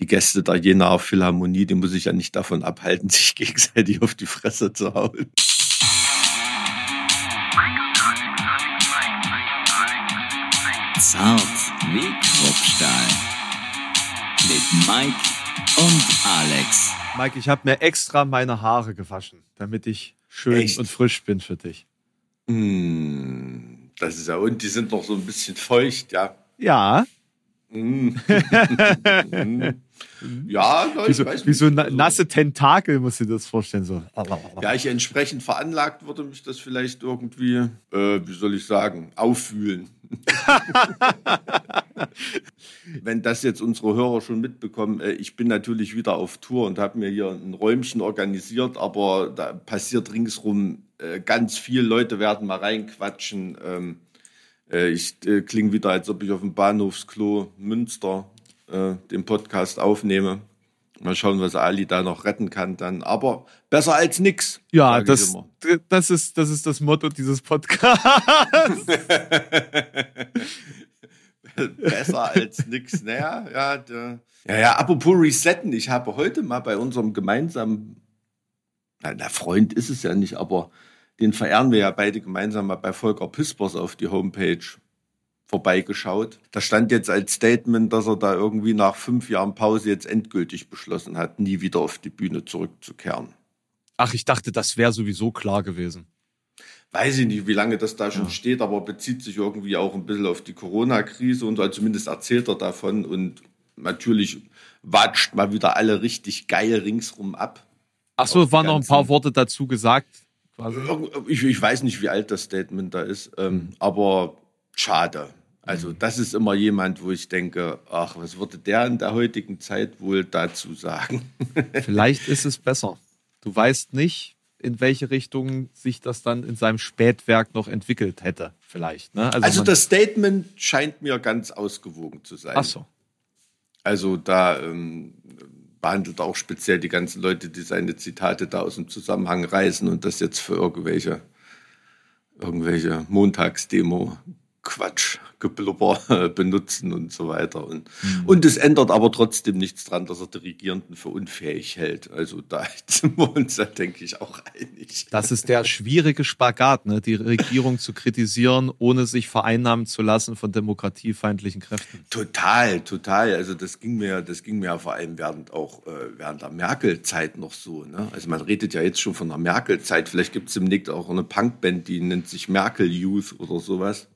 die Gäste der Jenaer Philharmonie, die muss ich ja nicht davon abhalten, sich gegenseitig auf die Fresse zu hauen. Zart wie Kruppstahl. Mit Mike und Alex. Mike, ich habe mir extra meine Haare gewaschen, damit ich schön Echt? und frisch bin für dich. Hm, das ist ja, und die sind noch so ein bisschen feucht, ja. Ja, Hm. ja, na, wie ich so, wie so na, nasse Tentakel, du dir das vorstellen. So. Ja, ich entsprechend veranlagt würde mich das vielleicht irgendwie, äh, wie soll ich sagen, auffühlen. Wenn das jetzt unsere Hörer schon mitbekommen, äh, ich bin natürlich wieder auf Tour und habe mir hier ein Räumchen organisiert, aber da passiert ringsrum äh, ganz viel. Leute werden mal reinquatschen. Ähm, äh, ich klinge wieder, als ob ich auf dem Bahnhofsklo Münster äh, den Podcast aufnehme. Mal schauen, was Ali da noch retten kann dann. Aber besser als nix. Ja, das, das, ist, das ist das Motto dieses Podcasts. besser als nix. Naja, ja, der, ja, ja, apropos Resetten. Ich habe heute mal bei unserem gemeinsamen, na, na, Freund ist es ja nicht, aber den verehren wir ja beide gemeinsam mal bei Volker Pispers auf die Homepage vorbeigeschaut. Da stand jetzt als Statement, dass er da irgendwie nach fünf Jahren Pause jetzt endgültig beschlossen hat, nie wieder auf die Bühne zurückzukehren. Ach, ich dachte, das wäre sowieso klar gewesen. Weiß ich nicht, wie lange das da schon Ja. steht, aber bezieht sich irgendwie auch ein bisschen auf die Corona-Krise und so, also zumindest erzählt er davon und natürlich watscht mal wieder alle richtig geil ringsrum ab. Ach so, Auf die waren noch ein paar Worte dazu gesagt. Ich, ich weiß nicht, wie alt das Statement da ist, ähm, aber schade. Also das ist immer jemand, wo ich denke, ach, was würde der in der heutigen Zeit wohl dazu sagen? Vielleicht ist es besser. Du weißt nicht, in welche Richtung sich das dann in seinem Spätwerk noch entwickelt hätte. Vielleicht. Ne? Also man- das Statement scheint mir ganz ausgewogen zu sein. Ach so. Also da ähm, behandelt er auch speziell die ganzen Leute, die seine Zitate da aus dem Zusammenhang reißen und das jetzt für irgendwelche, irgendwelche Montagsdemo Quatsch, Geblubber benutzen und so weiter. Und, und es ändert aber trotzdem nichts dran, dass er die Regierenden für unfähig hält. Also da sind wir uns ja, denke ich, auch einig. Das ist der schwierige Spagat, ne? die Regierung zu kritisieren, ohne sich vereinnahmen zu lassen von demokratiefeindlichen Kräften. Total, total. Also das ging mir, das ging mir ja vor allem während auch äh, während der Merkel-Zeit noch so. Ne? Also man redet ja jetzt schon von der Merkel-Zeit. Vielleicht gibt es demnächst auch eine Punkband, die nennt sich Merkel Youth oder sowas,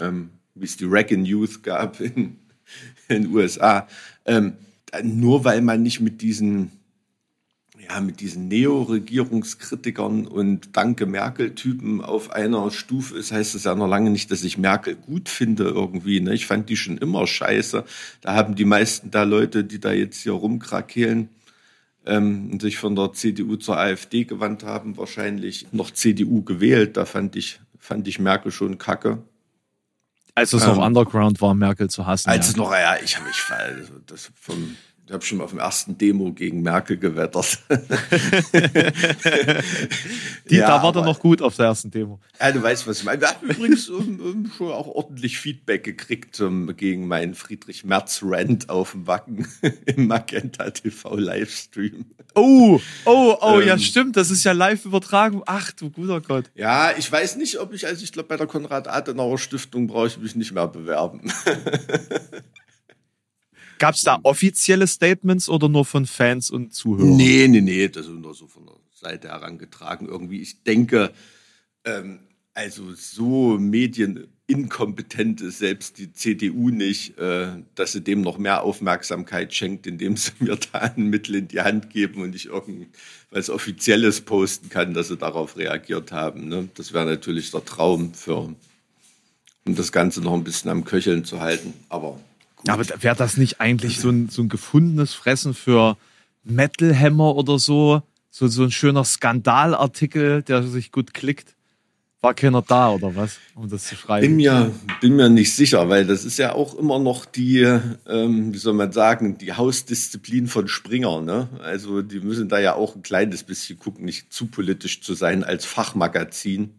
ähm, wie es die Wreckin' Youth gab in den USA. Ähm, nur weil man nicht mit diesen ja, mit diesen Neo-Regierungskritikern und Danke Merkel-Typen auf einer Stufe ist, heißt das ja noch lange nicht, dass ich Merkel gut finde irgendwie. Ne? Ich fand die schon immer scheiße. Da haben die meisten da Leute, die da jetzt hier rumkrakehlen ähm, und sich von der CDU zur AfD gewandt haben, wahrscheinlich noch CDU gewählt. Da fand ich, fand ich Merkel schon kacke. Als es Ähm, noch Underground war, Merkel zu hassen. Als ja. es noch, ja, ich habe mich, das vom, ich habe schon mal auf dem ersten Demo gegen Merkel gewettert. Die, Ja, da war er aber- noch gut auf der ersten Demo. Ja, du weißt, was ich meine. Wir haben übrigens um, um, schon auch ordentlich Feedback gekriegt um, gegen meinen Friedrich Merz-Rant auf dem Wacken im Magenta TV Livestream. Oh, oh, oh, ja, Ähm. stimmt. Das ist ja live übertragen. Ach du guter Gott. Ja, ich weiß nicht, ob ich, also ich glaube, bei der Konrad-Adenauer-Stiftung brauche ich mich nicht mehr bewerben. Gab es da offizielle Statements oder nur von Fans und Zuhörern? Nee, nee, nee, das ist nur so von der Seite herangetragen. Irgendwie, ich denke, ähm, also so medieninkompetent ist selbst die CDU nicht, äh, dass sie dem noch mehr Aufmerksamkeit schenkt, indem sie mir da ein Mittel in die Hand geben und ich irgendwas Offizielles posten kann, dass sie darauf reagiert haben. Ne? Das wäre natürlich der Traum für, um das Ganze noch ein bisschen am Köcheln zu halten. Aber gut. Aber wäre das nicht eigentlich so ein, so ein gefundenes Fressen für Metal Hammer oder so? So, so ein schöner Skandalartikel, der sich gut klickt. War keiner da oder was, um das zu Bin schreiben? mir, bin mir nicht sicher, weil das ist ja auch immer noch die, ähm, wie soll man sagen, die Hausdisziplin von Springer. Ne? Also die müssen da ja auch ein kleines bisschen gucken, nicht zu politisch zu sein als Fachmagazin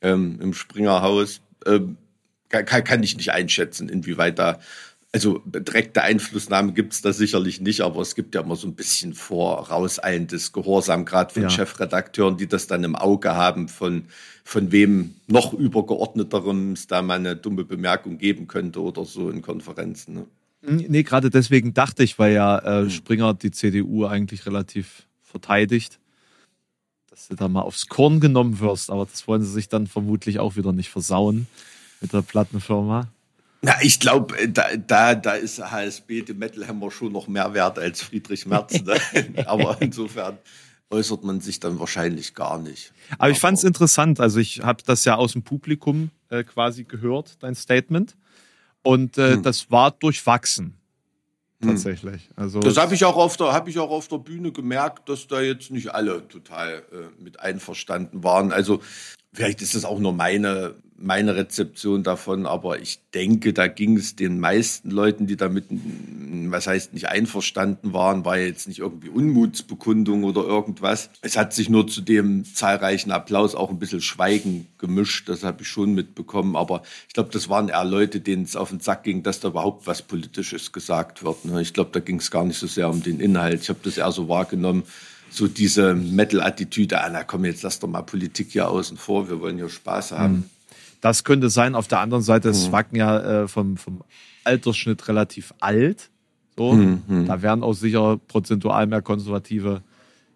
ähm, im Springerhaus. Ähm, kann, kann ich nicht einschätzen, inwieweit da also direkte Einflussnahme gibt es da sicherlich nicht, aber es gibt ja immer so ein bisschen vorauseilendes Gehorsam, gerade von Ja. Chefredakteuren, die das dann im Auge haben, von, von wem noch übergeordneterem es da mal eine dumme Bemerkung geben könnte oder so in Konferenzen. Ne? Nee, gerade deswegen dachte ich, weil ja äh, Springer die CDU eigentlich relativ verteidigt, dass du da mal aufs Korn genommen wirst. Aber das wollen sie sich dann vermutlich auch wieder nicht versauen mit der Plattenfirma. Na, ich glaube, da, da, da ist HSB, dem Metal Hammer, schon noch mehr wert als Friedrich Merz. Ne? Aber insofern äußert man sich dann wahrscheinlich gar nicht. Aber ich fand es interessant. Also ich habe das ja aus dem Publikum äh, quasi gehört, dein Statement. Und äh, das war durchwachsen. Tatsächlich. Also Das habe ich auch auf der habe ich auch auf der Bühne gemerkt, dass da jetzt nicht alle total äh, mit einverstanden waren. Also vielleicht ist das auch nur meine meine Rezeption davon, aber ich denke, da ging es den meisten Leuten, die damit, was heißt nicht einverstanden waren, war jetzt nicht irgendwie Unmutsbekundung oder irgendwas. Es hat sich nur zu dem zahlreichen Applaus auch ein bisschen Schweigen gemischt, das habe ich schon mitbekommen, aber ich glaube, das waren eher Leute, denen es auf den Sack ging, dass da überhaupt was Politisches gesagt wird. ne? Ich glaube, da ging es gar nicht so sehr um den Inhalt. Ich habe das eher so wahrgenommen, so diese Metal-Attitüde, ah, na komm, jetzt lass doch mal Politik hier außen vor, wir wollen hier Spaß haben. Das könnte sein. Auf der anderen Seite Mhm. ist Wacken ja äh, vom, vom Altersschnitt relativ alt. So, Mhm, Da wären auch sicher prozentual mehr konservative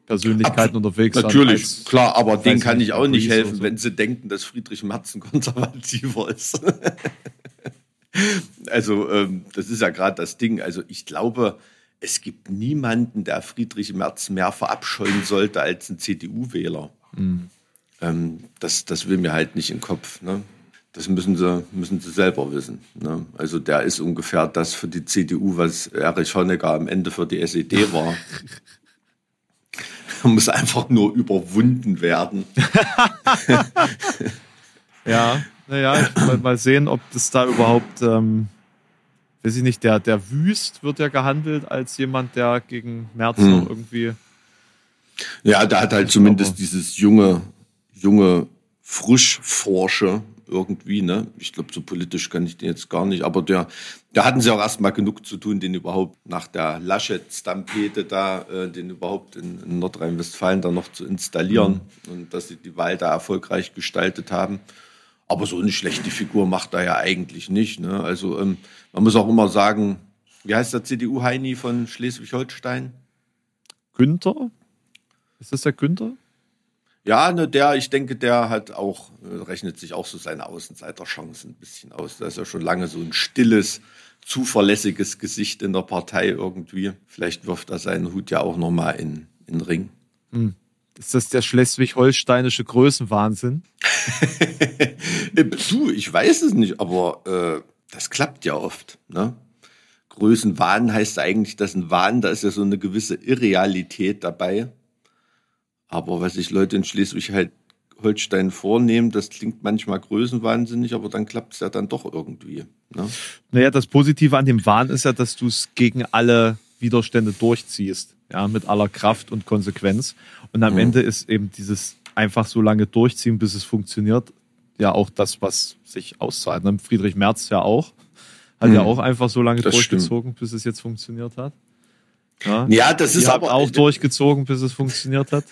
Persönlichkeiten unterwegs. sein Natürlich, als- klar, aber denen kann ich auch nicht helfen, so. wenn sie denken, dass Friedrich Merz ein Konservativer ist. also, ähm, das ist ja gerade das Ding. Also, ich glaube, es gibt niemanden, der Friedrich Merz mehr verabscheuen sollte als ein CDU-Wähler. Mhm. Ähm, das, das will mir halt nicht in den Kopf. Ne? Das müssen sie, müssen sie selber wissen. Ne? Also, der ist ungefähr das für die CDU, was Erich Honecker am Ende für die SED war. Er muss einfach nur überwunden werden. Ja, naja, mal, mal sehen, ob das da überhaupt, ähm, weiß ich nicht, der, der Wüst wird ja gehandelt als jemand, der gegen Merz Hm. noch irgendwie. Ja, der hat halt zumindest dieses junge, junge Frischforsche irgendwie, ne? Ich glaube, so politisch kann ich den jetzt gar nicht, aber der, da hatten sie auch erstmal genug zu tun, den überhaupt nach der Laschet-Stampede da, äh, den überhaupt in, in Nordrhein-Westfalen da noch zu installieren und dass sie die Wahl da erfolgreich gestaltet haben. Aber so eine schlechte Figur macht er ja eigentlich nicht. Ne? Also ähm, man muss auch immer sagen, wie heißt der CDU-Heini von Schleswig-Holstein? Günther? Ist das der Günther? Ja, ne, der, ich denke, der hat auch, äh, rechnet sich auch so seine Außenseiterchancen ein bisschen aus. Da ist ja schon lange so ein stilles, zuverlässiges Gesicht in der Partei irgendwie. Vielleicht wirft er seinen Hut ja auch nochmal in, in den Ring. Ist das der schleswig-holsteinische Größenwahnsinn? Äh, du, ich weiß es nicht, aber äh, das klappt ja oft. Ne? Größenwahn heißt eigentlich, dass ein Wahn, da ist ja so eine gewisse Irrealität dabei. Aber was sich Leute in Schleswig-Holstein vornehmen, das klingt manchmal größenwahnsinnig, aber dann klappt es ja dann doch irgendwie. Ne? Naja, das Positive an dem Wahn ist ja, dass du es gegen alle Widerstände durchziehst. Ja, mit aller Kraft und Konsequenz. Und am Ende ist eben dieses einfach so lange durchziehen, bis es funktioniert, ja auch das, was sich auszahlt. Ne? Friedrich Merz ja auch. Hat ja auch einfach so lange Das durchgezogen, bis es jetzt funktioniert hat. Ja, Ja, das ist aber auch durchgezogen, bis es funktioniert hat.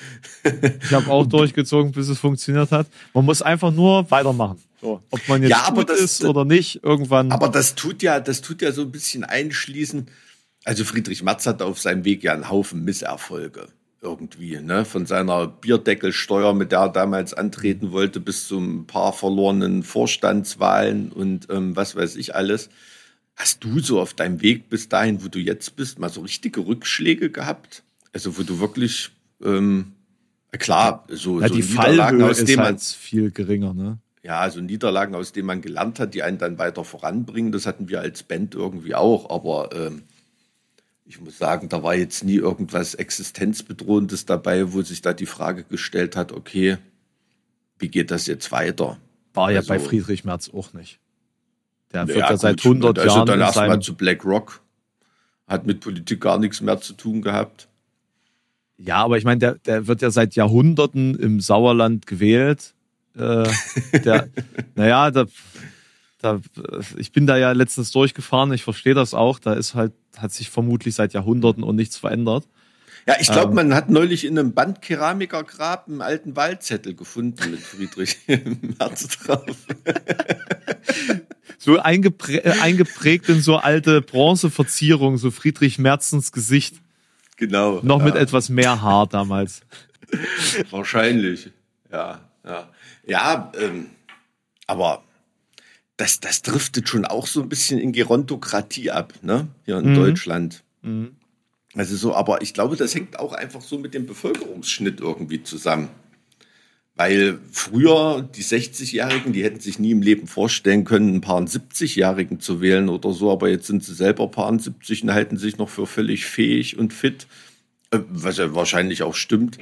Ich habe auch durchgezogen, bis es funktioniert hat. Man muss einfach nur weitermachen. So, ob man jetzt Ja, aber gut das- ist oder nicht, irgendwann. Aber das tut ja, das tut ja so ein bisschen einschließen. Also Friedrich Merz hatte auf seinem Weg ja einen Haufen Misserfolge irgendwie, ne? Von seiner Bierdeckelsteuer, mit der er damals antreten wollte, bis zu ein paar verlorenen Vorstandswahlen und ähm, was weiß ich alles. Hast du so auf deinem Weg bis dahin, wo du jetzt bist, mal so richtige Rückschläge gehabt? Also wo du wirklich ähm, klar, so, ja, so die Niederlagen, Fallhöhe aus denen man halt viel geringer, ne? ja, also Niederlagen, aus denen man gelernt hat, die einen dann weiter voranbringen, das hatten wir als Band irgendwie auch. Aber ähm, ich muss sagen, da war jetzt nie irgendwas Existenzbedrohendes dabei, wo sich da die Frage gestellt hat, okay, wie geht das jetzt weiter? War ja Also- bei Friedrich Merz auch nicht. Der wird Ja, ja seit gut, 100 also Jahren dann in erstmal zu BlackRock, hat mit Politik gar nichts mehr zu tun gehabt. Ja, aber ich meine, der, der wird ja seit Jahrhunderten im Sauerland gewählt. Äh, der, naja, da, da, ich bin da ja letztens durchgefahren, ich verstehe das auch. Da ist halt, hat sich vermutlich seit Jahrhunderten und nichts verändert. Ja, ich glaube, ähm, man hat neulich in einem Bandkeramikergrab einen alten Wahlzettel gefunden mit Friedrich Merz drauf. so eingeprä äh, eingeprägt in so alte Bronzeverzierung, so Friedrich Merzens Gesicht. Genau. Noch ja. mit etwas mehr Haar damals. Wahrscheinlich, ja. Ja, ja ähm, aber das, das driftet schon auch so ein bisschen in Gerontokratie ab, ne? Hier in mhm. Deutschland. Mhm. Also so, aber ich glaube, das hängt auch einfach so mit dem Bevölkerungsschnitt irgendwie zusammen. Weil früher die 60-Jährigen, die hätten sich nie im Leben vorstellen können, ein paar 70-Jährigen zu wählen oder so, aber jetzt sind sie selber paar 70 und halten sich noch für völlig fähig und fit, äh, was ja wahrscheinlich auch stimmt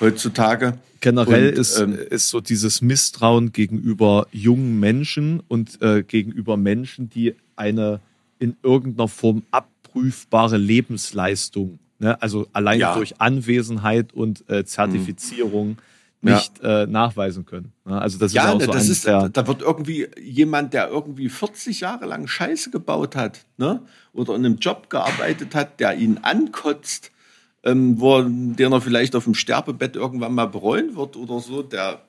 heutzutage. Generell und, ist, ähm, ist so dieses Misstrauen gegenüber jungen Menschen und äh, gegenüber Menschen, die eine in irgendeiner Form ab prüfbare Lebensleistung, ne? also allein ja. durch Anwesenheit und äh, Zertifizierung mhm. Nicht ja. äh, nachweisen können. Ne? Also das ja, ist auch so das ist, der, da wird irgendwie jemand, der irgendwie 40 Jahre lang Scheiße gebaut hat, ne? oder in einem Job gearbeitet hat, der ihn ankotzt, ähm, wo, den er vielleicht auf dem Sterbebett irgendwann mal bereuen wird oder so, der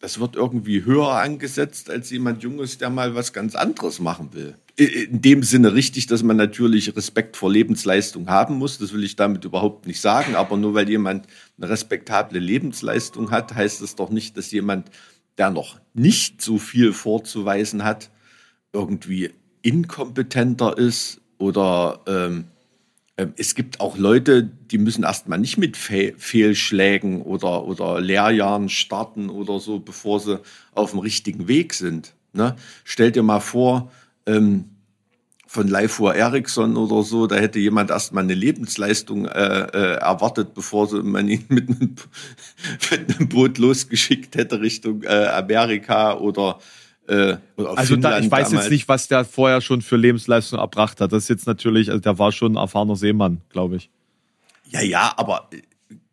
das wird irgendwie höher angesetzt als jemand Junges, der mal was ganz anderes machen will. In dem Sinne richtig, dass man natürlich Respekt vor Lebensleistung haben muss. Das will ich damit überhaupt nicht sagen. Aber nur weil jemand eine respektable Lebensleistung hat, heißt es doch nicht, dass jemand, der noch nicht so viel vorzuweisen hat, irgendwie inkompetenter ist oder ähm, es gibt auch Leute, die müssen erstmal nicht mit Fe Fehlschlägen oder, oder Lehrjahren starten oder so, bevor sie auf dem richtigen Weg sind. Ne? Stell dir mal vor, ähm, von Leifur Eriksson oder so, da hätte jemand erstmal eine Lebensleistung äh, äh, erwartet, bevor man ihn mit einem, mit einem Boot losgeschickt hätte Richtung äh, Amerika oder äh, also da, ich weiß damals. jetzt nicht, was der vorher schon für Lebensleistung erbracht hat. Das ist jetzt natürlich, also der war schon ein erfahrener Seemann, glaube ich. Ja, ja, aber äh,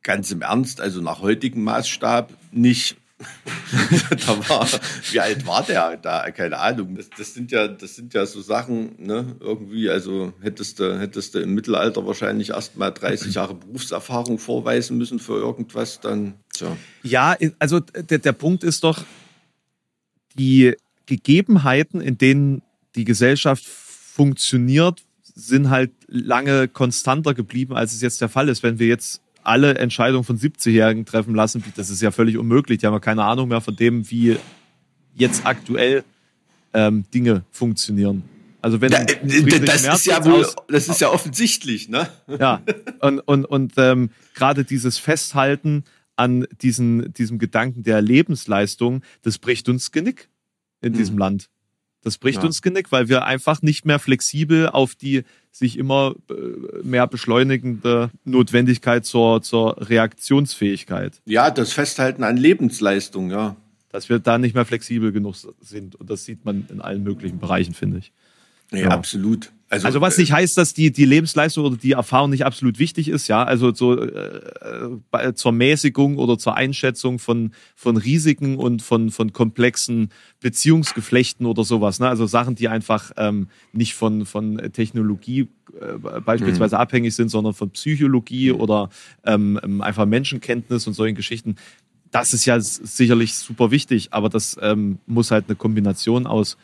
ganz im Ernst, also nach heutigem Maßstab nicht. da war, wie alt war der da? Keine Ahnung. Das, das, sind ja, das sind ja so Sachen, ne, irgendwie, also hättest du, hättest du im Mittelalter wahrscheinlich erst mal 30 Jahre Berufserfahrung vorweisen müssen für irgendwas, dann, tja. Ja, also der, der Punkt ist doch, die Gegebenheiten, in denen die Gesellschaft funktioniert, sind halt lange konstanter geblieben, als es jetzt der Fall ist. Wenn wir jetzt alle Entscheidungen von 70-Jährigen treffen lassen, das ist ja völlig unmöglich. Die haben ja keine Ahnung mehr von dem, wie jetzt aktuell ähm, Dinge funktionieren. Also wenn da, äh, das Merz ist ja wohl, aus, das ist ja offensichtlich, ne? Ja, und und und ähm, gerade dieses Festhalten an diesen diesem Gedanken der Lebensleistung, das bricht uns Genick in hm. diesem Land. Das bricht ja. uns Genick, weil wir einfach nicht mehr flexibel auf die sich immer äh, mehr beschleunigende Notwendigkeit zur, zur Reaktionsfähigkeit. Ja, das Festhalten an Lebensleistung, ja. Dass wir da nicht mehr flexibel genug sind. Und das sieht man in allen möglichen Bereichen, finde ich. Ja, ja, absolut. Also, also was nicht heißt, dass die, die Lebensleistung oder die Erfahrung nicht absolut wichtig ist, ja. Also so, äh, zur Mäßigung oder zur Einschätzung von, von Risiken und von, von komplexen Beziehungsgeflechten oder sowas. Ne? Also Sachen, die einfach ähm, nicht von, von Technologie äh, beispielsweise mhm. abhängig sind, sondern von Psychologie mhm. oder ähm, ähm, einfach Menschenkenntnis und solchen Geschichten. Das ist ja sicherlich super wichtig, aber das ähm, muss halt eine Kombination aus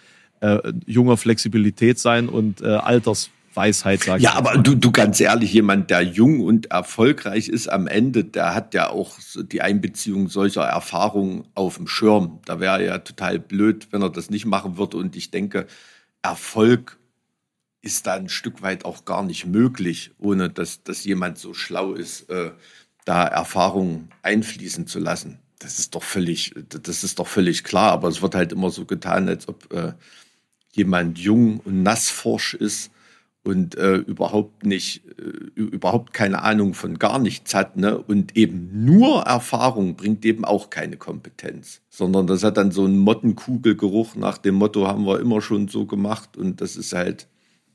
äh, junger Flexibilität sein und äh, Altersweisheit, sage ja, ich. Ja, aber du, du ganz ehrlich, jemand, der jung und erfolgreich ist am Ende, der hat ja auch die Einbeziehung solcher Erfahrungen auf dem Schirm. Da wäre ja total blöd, wenn er das nicht machen würde. Und ich denke, Erfolg ist da ein Stück weit auch gar nicht möglich, ohne dass, dass jemand so schlau ist, äh, da Erfahrungen einfließen zu lassen. Das ist doch völlig, das ist doch völlig klar. Aber es wird halt immer so getan, als ob äh, jemand jung und nassforsch ist und äh, überhaupt nicht, äh, überhaupt keine Ahnung von gar nichts hat, ne? Und eben nur Erfahrung bringt eben auch keine Kompetenz, sondern das hat dann so einen Mottenkugelgeruch nach dem Motto, haben wir immer schon so gemacht und das ist halt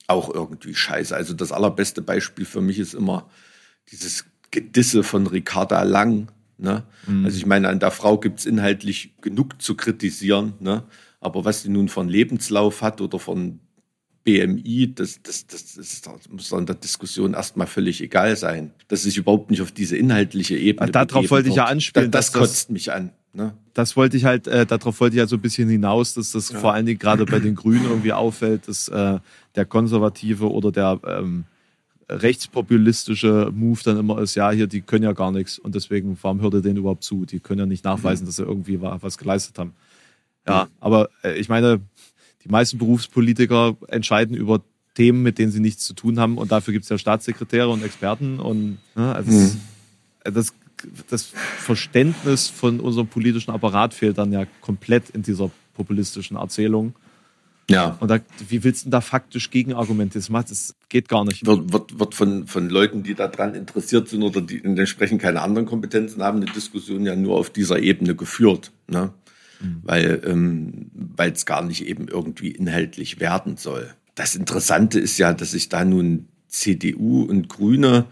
auch irgendwie scheiße. Also das allerbeste Beispiel für mich ist immer dieses Gedisse von Ricarda Lang. Ne? Mhm. Also ich meine, an der Frau gibt's inhaltlich genug zu kritisieren, ne? Aber was sie nun von Lebenslauf hat oder von BMI, das, das, das, das, das muss in der Diskussion erstmal völlig egal sein. Dass sich überhaupt nicht auf diese inhaltliche Ebene. Darauf wollte ich ja anspielen. Das, das kotzt mich an. Ne? Das wollte ich halt, äh, darauf wollte ich halt so ein bisschen hinaus, dass das ja. vor allen Dingen gerade bei den Grünen irgendwie auffällt, dass äh, der konservative oder der ähm, rechtspopulistische Move dann immer ist, ja, hier, die können ja gar nichts und deswegen, warum hört ihr denen überhaupt zu? Die können ja nicht nachweisen, mhm. dass sie irgendwie was geleistet haben. Ja, mhm. aber äh, ich meine, die meisten Berufspolitiker entscheiden über Themen, mit denen sie nichts zu tun haben und dafür gibt es ja Staatssekretäre und Experten und ne, also mhm. das, das, das Verständnis von unserem politischen Apparat fehlt dann ja komplett in dieser populistischen Erzählung. Ja. Und da, wie willst du da faktisch Gegenargumente? Das, macht, das geht gar nicht. Wird, wird, wird von, von Leuten, die daran interessiert sind oder die entsprechend keine anderen Kompetenzen haben, eine Diskussion ja nur auf dieser Ebene geführt. Ne? Mhm. Weil ähm, es gar nicht eben irgendwie inhaltlich werden soll. Das Interessante ist ja, dass sich da nun CDU und Grüne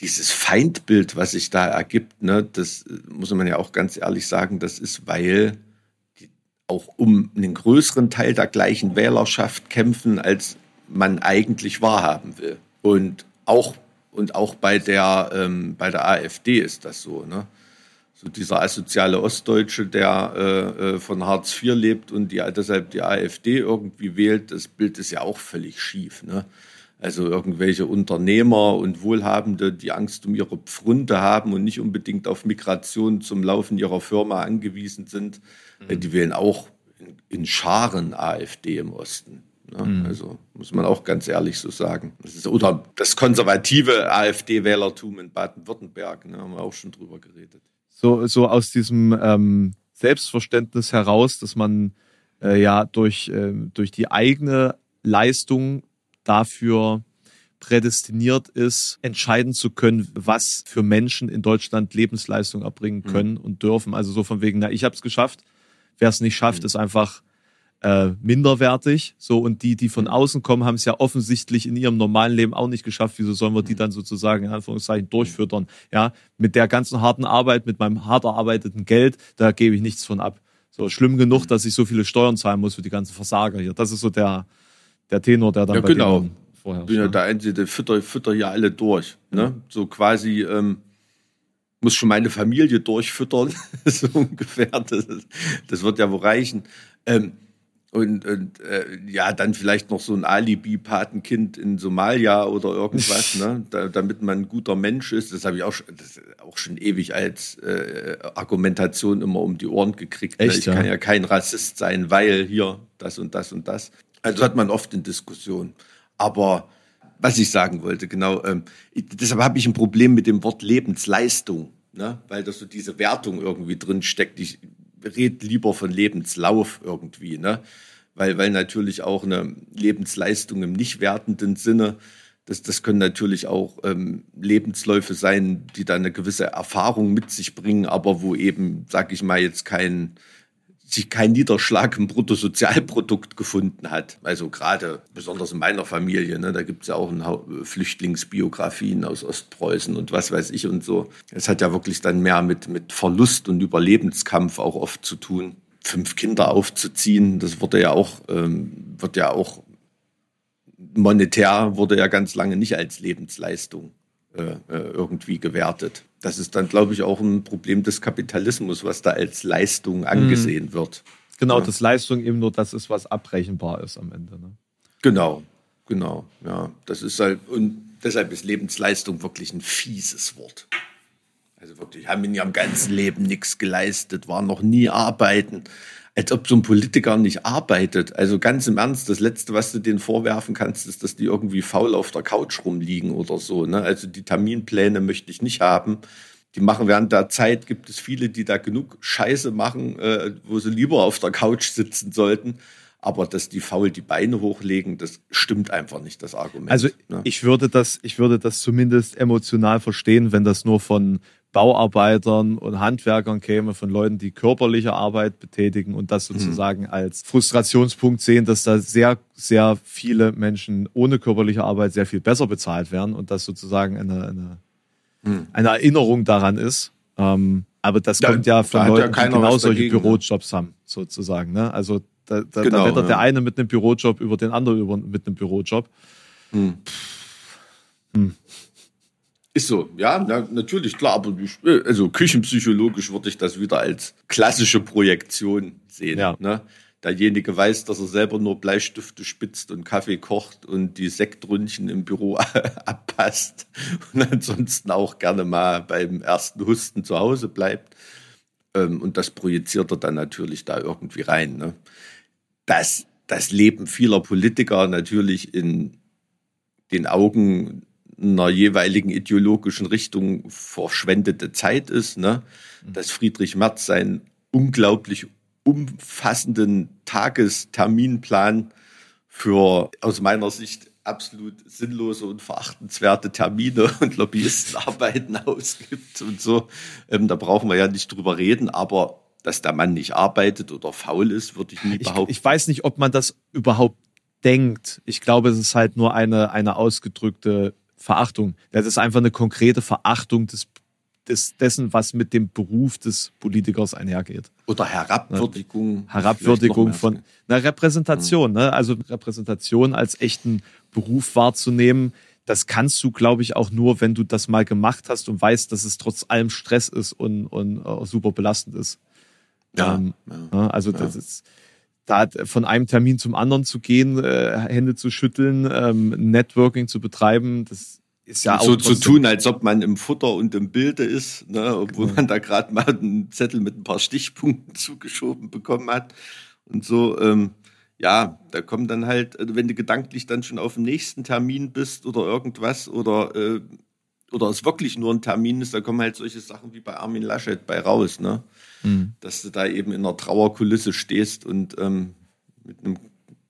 dieses Feindbild, was sich da ergibt, ne, das muss man ja auch ganz ehrlich sagen, das ist, weil auch um einen größeren Teil der gleichen Wählerschaft kämpfen, als man eigentlich wahrhaben will. Und auch, und auch bei, der, ähm, bei der AfD ist das so. Ne? So dieser asoziale Ostdeutsche, der äh, äh von Hartz IV lebt und die, deshalb die AfD irgendwie wählt, das Bild ist ja auch völlig schief. Ne? Also irgendwelche Unternehmer und Wohlhabende, die Angst um ihre Pfründe haben und nicht unbedingt auf Migration zum Laufen ihrer Firma angewiesen sind, mhm. die wählen auch in, in, Scharen AfD im Osten. Ne? Mhm. Also muss man auch ganz ehrlich so sagen. Das ist, oder das konservative AfD-Wählertum in Baden-Württemberg, ne, haben wir auch schon drüber geredet. So, so aus diesem ähm, Selbstverständnis heraus, dass man äh, ja durch, äh, durch die eigene Leistung dafür prädestiniert ist, entscheiden zu können, was für Menschen in Deutschland Lebensleistung erbringen mhm. können mhm. und dürfen. Also so von wegen, na, ich habe es geschafft. Wer es nicht schafft, mhm. ist einfach äh, minderwertig. So und die, die von außen kommen, haben es ja offensichtlich in ihrem normalen Leben auch nicht geschafft. Wieso sollen wir die mhm. dann sozusagen in Anführungszeichen durchfüttern? Ja, mit der ganzen harten Arbeit, mit meinem hart erarbeiteten Geld, da gebe ich nichts von ab. So schlimm genug, mhm. dass ich so viele Steuern zahlen muss für die ganzen Versager hier. Das ist so der der Tenor, der dann ja, bei genau. vorher bin ja der Einzige, der fütter, fütter ja alle durch. Ne? So quasi ähm, muss schon meine Familie durchfüttern, so ungefähr. Das, das wird ja wohl reichen. Ähm, und, und äh, ja, dann vielleicht noch so ein Alibi-Patenkind in Somalia oder irgendwas, ne? Da, damit man ein guter Mensch ist. Das habe ich auch, schon, das auch schon ewig als äh, Argumentation immer um die Ohren gekriegt. Ne? Echt, Ich ja? kann ja kein Rassist sein, weil hier das und das und das. Also hat man oft in Diskussionen. Aber was ich sagen wollte, genau, ähm, deshalb habe ich ein Problem mit dem Wort Lebensleistung, ne? weil da so diese Wertung irgendwie drin steckt. Ich rede lieber von Lebenslauf irgendwie, ne? weil, weil natürlich auch eine Lebensleistung im nicht wertenden Sinne, das, das können natürlich auch ähm, Lebensläufe sein, die da eine gewisse Erfahrung mit sich bringen, aber wo eben, sag ich mal, jetzt kein sich kein Niederschlag im Bruttosozialprodukt gefunden hat. Also gerade besonders in meiner Familie, ne, da gibt es ja auch Flüchtlingsbiografien aus Ostpreußen und was weiß ich und so. Es hat ja wirklich dann mehr mit, mit Verlust und Überlebenskampf auch oft zu tun. Fünf Kinder aufzuziehen, das wurde ja auch, ähm, wird ja auch monetär wurde ja ganz lange nicht als Lebensleistung irgendwie gewertet das ist dann, glaube ich, auch ein Problem des Kapitalismus, was da als Leistung angesehen mhm. wird. Genau, ja. dass Leistung eben nur das ist, was abrechenbar ist am Ende. Ne? Genau, genau. Ja, das ist halt, und deshalb ist Lebensleistung wirklich ein fieses Wort. Also wirklich, haben in ihrem ganzen Leben nichts geleistet, waren noch nie arbeiten als ob so ein Politiker nicht arbeitet. Also ganz im Ernst, das Letzte, was du denen vorwerfen kannst, ist, dass die irgendwie faul auf der Couch rumliegen oder so. Ne? Also die Terminpläne möchte ich nicht haben. Die machen während der Zeit, gibt es viele, die da genug Scheiße machen, äh, wo sie lieber auf der Couch sitzen sollten. Aber dass die faul die Beine hochlegen, das stimmt einfach nicht, das Argument. Also ne? ich würde das, ich würde das zumindest emotional verstehen, wenn das nur von Bauarbeitern und Handwerkern käme, von Leuten, die körperliche Arbeit betätigen und das sozusagen mhm. als Frustrationspunkt sehen, dass da sehr, sehr viele Menschen ohne körperliche Arbeit sehr viel besser bezahlt werden und das sozusagen eine, eine, mhm. eine Erinnerung daran ist. Ähm, Aber das Da- kommt ja da von hat ja Leuten, die genau solche dagegen, ne? Bürojobs haben, sozusagen. Ne? Also da, da, Genau, da wettert der ja. eine mit einem Bürojob über den anderen über, mit einem Bürojob. Ist so, ja, na, natürlich, klar, aber ich, also küchenpsychologisch würde ich das wieder als klassische Projektion sehen. Ja. Ne? Derjenige weiß, dass er selber nur Bleistifte spitzt und Kaffee kocht und die Sektründchen im Büro abpasst und ansonsten auch gerne mal beim ersten Husten zu Hause bleibt. Ähm, und das projiziert er dann natürlich da irgendwie rein. Ne? Dass das Leben vieler Politiker natürlich in den Augen einer jeweiligen ideologischen Richtung verschwendete Zeit ist, ne? dass Friedrich Merz seinen unglaublich umfassenden Tagesterminplan für aus meiner Sicht absolut sinnlose und verachtenswerte Termine und Lobbyistenarbeiten ausgibt und so. Ähm, da brauchen wir ja nicht drüber reden, aber dass der Mann nicht arbeitet oder faul ist, würde ich nie Ich, behaupten. ich weiß nicht, ob man das überhaupt denkt. Ich glaube, es ist halt nur eine, eine ausgedrückte Verachtung. Das ist einfach eine konkrete Verachtung des, des, dessen, was mit dem Beruf des Politikers einhergeht. oder Herabwürdigung. Herabwürdigung Vielleicht noch von einer Repräsentation, ne? Also Repräsentation als echten Beruf wahrzunehmen, das kannst du, glaube ich, auch nur, wenn du das mal gemacht hast und weißt, dass es trotz allem Stress ist und, und äh, super belastend ist. Ja, Ähm, ja. ja, also das ist da von einem Termin zum anderen zu gehen, äh, Hände zu schütteln, ähm, Networking zu betreiben, das ist ja auch so zu tun, als ob man im Futter und im Bilde ist, ne, obwohl man da gerade mal einen Zettel mit ein paar Stichpunkten zugeschoben bekommen hat und so. Ähm, ja, da kommt dann halt, äh, wenn du gedanklich dann schon auf dem nächsten Termin bist oder irgendwas oder äh, oder es wirklich nur ein Termin ist, da kommen halt solche Sachen wie bei Armin Laschet bei raus, ne? Mhm. Dass du da eben in einer Trauerkulisse stehst und ähm, mit einem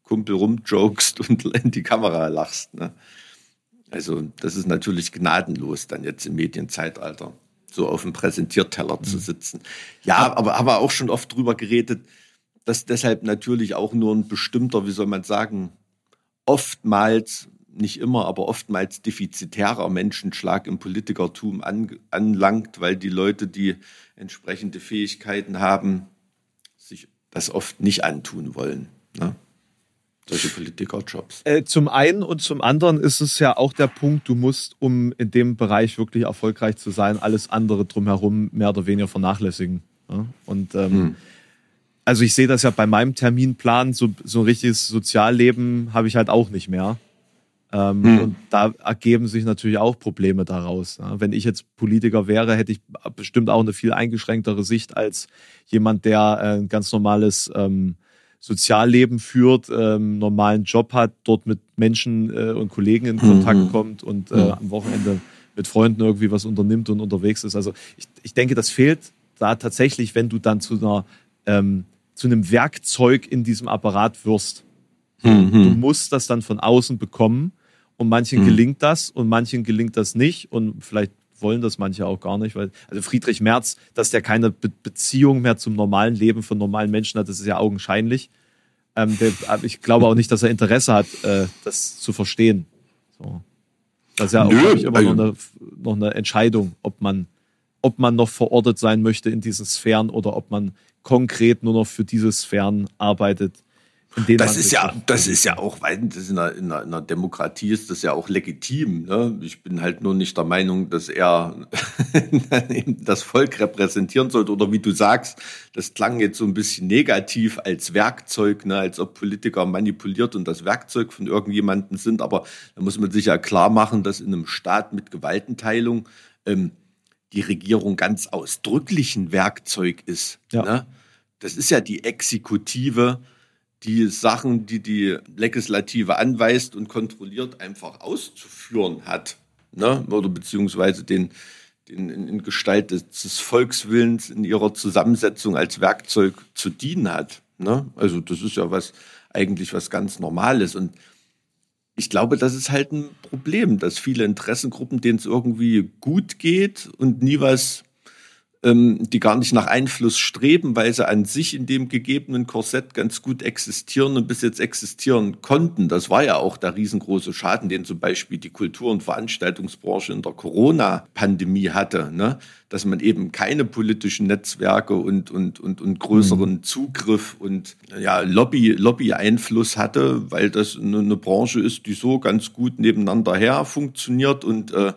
Kumpel rumjokst und in die Kamera lachst, ne? Also das ist natürlich gnadenlos dann jetzt im Medienzeitalter, so auf dem Präsentierteller Mhm. zu sitzen. Ja, aber haben wir auch schon oft drüber geredet, dass deshalb natürlich auch nur ein bestimmter, wie soll man sagen, oftmals, nicht immer, aber oftmals defizitärer Menschenschlag im Politikertum an, anlangt, weil die Leute, die entsprechende Fähigkeiten haben, sich das oft nicht antun wollen. Ne? Solche Politikerjobs. Äh, zum einen und zum anderen ist es ja auch der Punkt, du musst, um in dem Bereich wirklich erfolgreich zu sein, alles andere drumherum mehr oder weniger vernachlässigen. Ja? Und ähm, Hm. also ich sehe das ja bei meinem Terminplan, so, so ein richtiges Sozialleben habe ich halt auch nicht mehr. Ähm, Hm. Und da ergeben sich natürlich auch Probleme daraus. Ja? Wenn ich jetzt Politiker wäre, hätte ich bestimmt auch eine viel eingeschränktere Sicht als jemand, der äh, ein ganz normales ähm, Sozialleben führt, ähm, normalen Job hat, dort mit Menschen äh, und Kollegen in Kontakt Mhm. kommt und äh, Mhm. am Wochenende mit Freunden irgendwie was unternimmt und unterwegs ist. Also ich, ich denke, das fehlt da tatsächlich, wenn du dann zu einer ähm, zu einem Werkzeug in diesem Apparat wirst. Du musst das dann von außen bekommen und manchen Mhm. gelingt das und manchen gelingt das nicht und vielleicht wollen das manche auch gar nicht, weil also Friedrich Merz, dass der keine Be Beziehung mehr zum normalen Leben von normalen Menschen hat, das ist ja augenscheinlich. Ähm, der, ich glaube auch nicht, dass er Interesse hat, äh, das zu verstehen. So. Das ist ja auch Nö, ich, immer noch, also- eine, noch eine Entscheidung, ob man, ob man noch verortet sein möchte in diesen Sphären oder ob man konkret nur noch für diese Sphären arbeitet. Das ist ja, auch- das ist ja auch, weil das in, einer, in, einer, in einer Demokratie ist das ja auch legitim. Ne? Ich bin halt nur nicht der Meinung, dass er das Volk repräsentieren sollte. Oder wie du sagst, das klang jetzt so ein bisschen negativ als Werkzeug, ne? als ob Politiker manipuliert und das Werkzeug von irgendjemandem sind. Aber da muss man sich ja klar machen, dass in einem Staat mit Gewaltenteilung ähm, die Regierung ganz ausdrücklich ein Werkzeug ist. Ja. Ne? Das ist ja die Exekutive, die Sachen, die die Legislative anweist und kontrolliert, einfach auszuführen hat. Ne? Oder beziehungsweise den, den in, Gestalt des, Volkswillens in ihrer Zusammensetzung als Werkzeug zu dienen hat. Ne? Also das ist ja was eigentlich was ganz Normales. Und ich glaube, das ist halt ein Problem, dass viele Interessengruppen, denen es irgendwie gut geht und nie was die gar nicht nach Einfluss streben, weil sie an sich in dem gegebenen Korsett ganz gut existieren und bis jetzt existieren konnten. Das war ja auch der riesengroße Schaden, den zum Beispiel die Kultur- und Veranstaltungsbranche in der Corona-Pandemie hatte, ne? dass man eben keine politischen Netzwerke und, und, und, und größeren mhm. Zugriff und ja, Lobby, Lobby-Einfluss hatte, weil das eine, eine Branche ist, die so ganz gut nebeneinander her funktioniert und äh,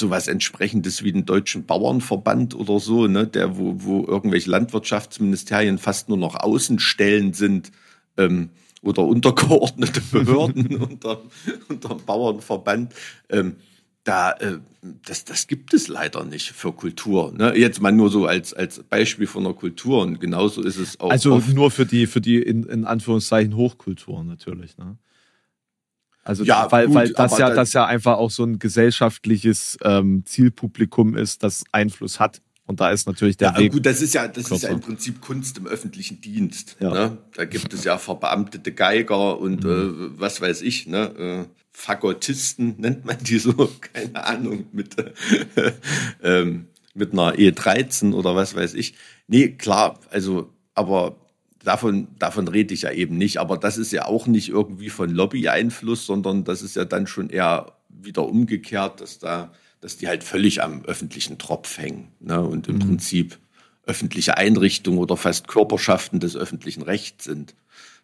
sowas entsprechendes wie den Deutschen Bauernverband oder so, ne, der, wo, wo irgendwelche Landwirtschaftsministerien fast nur noch Außenstellen sind ähm, oder untergeordnete Behörden unter, unter dem Bauernverband. Ähm, da, äh, das, das gibt es leider nicht für Kultur. Ne? Jetzt mal nur so als, als Beispiel von der Kultur und genauso ist es auch. Also nur für die, für die in, in Anführungszeichen Hochkultur natürlich. Ne? Also ja, weil, gut, weil das ja das ja einfach auch so ein gesellschaftliches ähm, Zielpublikum ist, das Einfluss hat. Und da ist natürlich der ja, Weg. Gut, das ist ja, das ist ja im Prinzip Kunst im öffentlichen Dienst. Ja. Ne? Da gibt es ja verbeamtete Geiger und mhm. äh, was weiß ich, ne? Äh, Fagottisten nennt man die so, keine Ahnung, mit, äh, ähm, mit einer E13 oder was weiß ich. Nee, klar, also, aber davon, davon rede ich ja eben nicht. Aber das ist ja auch nicht irgendwie von Lobby-Einfluss, sondern das ist ja dann schon eher wieder umgekehrt, dass da, dass die halt völlig am öffentlichen Tropf hängen. Ne? Und im mhm. Prinzip öffentliche Einrichtungen oder fast Körperschaften des öffentlichen Rechts sind,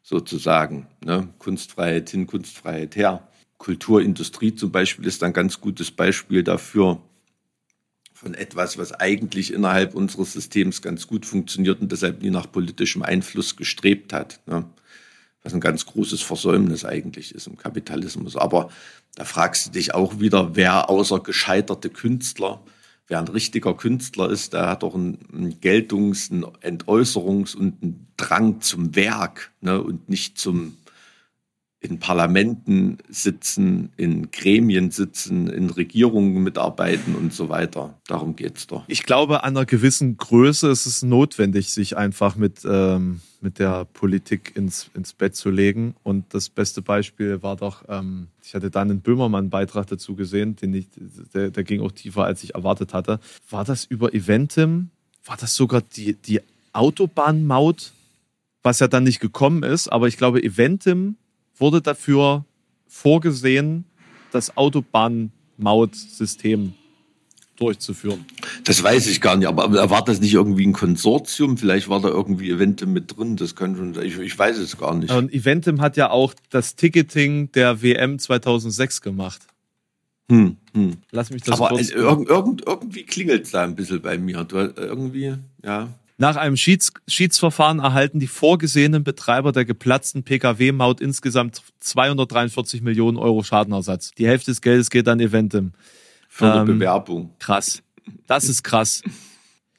sozusagen. Ne? Kunstfreiheit hin, Kunstfreiheit her. Kulturindustrie zum Beispiel ist ein ganz gutes Beispiel dafür, von etwas, was eigentlich innerhalb unseres Systems ganz gut funktioniert und deshalb nie nach politischem Einfluss gestrebt hat. Ne? Was ein ganz großes Versäumnis eigentlich ist im Kapitalismus. Aber da fragst du dich auch wieder, wer außer gescheiterte Künstler, wer ein richtiger Künstler ist, der hat doch einen, Geltungs-, einen Entäußerungs- und einen Drang zum Werk ne? und nicht zum in Parlamenten sitzen, in Gremien sitzen, in Regierungen mitarbeiten und so weiter. Darum geht es doch. Ich glaube, an einer gewissen Größe ist es notwendig, sich einfach mit, ähm, mit der Politik ins, ins Bett zu legen. Und das beste Beispiel war doch, ähm, ich hatte dann einen Böhmermann-Beitrag dazu gesehen, den ich, der, der ging auch tiefer, als ich erwartet hatte. War das über Eventim? War das sogar die, die Autobahnmaut? Was ja dann nicht gekommen ist, aber ich glaube, Eventim wurde dafür vorgesehen, das Autobahnmautsystem durchzuführen. Das weiß ich gar nicht, aber war das nicht irgendwie ein Konsortium? Vielleicht war da irgendwie Eventim mit drin, das kann schon sein. Ich, ich weiß es gar nicht. Und Eventim hat ja auch das Ticketing der WM 2006 gemacht. Hm, hm. Lass mich das aber kurz... Aber irgend, irgendwie klingelt es da ein bisschen bei mir. Du, irgendwie, ja. Nach einem Schieds Schiedsverfahren erhalten die vorgesehenen Betreiber der geplatzten Pkw-Maut insgesamt 243 Millionen Euro Schadenersatz. Die Hälfte des Geldes geht an Eventim. Für eine ähm, Bewerbung. Krass. Das ist krass.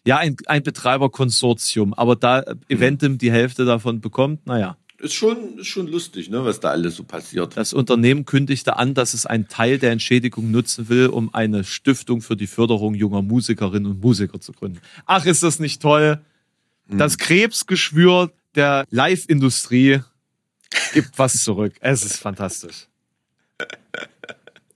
Ja, ein, ein Betreiberkonsortium, aber da Eventim die Hälfte davon bekommt, naja. Ist schon, ist schon lustig, ne, was da alles so passiert. Das Unternehmen kündigte an, dass es einen Teil der Entschädigung nutzen will, um eine Stiftung für die Förderung junger Musikerinnen und Musiker zu gründen. Ach, ist das nicht toll? Hm. Das Krebsgeschwür der Live-Industrie gibt was zurück. Es ist fantastisch.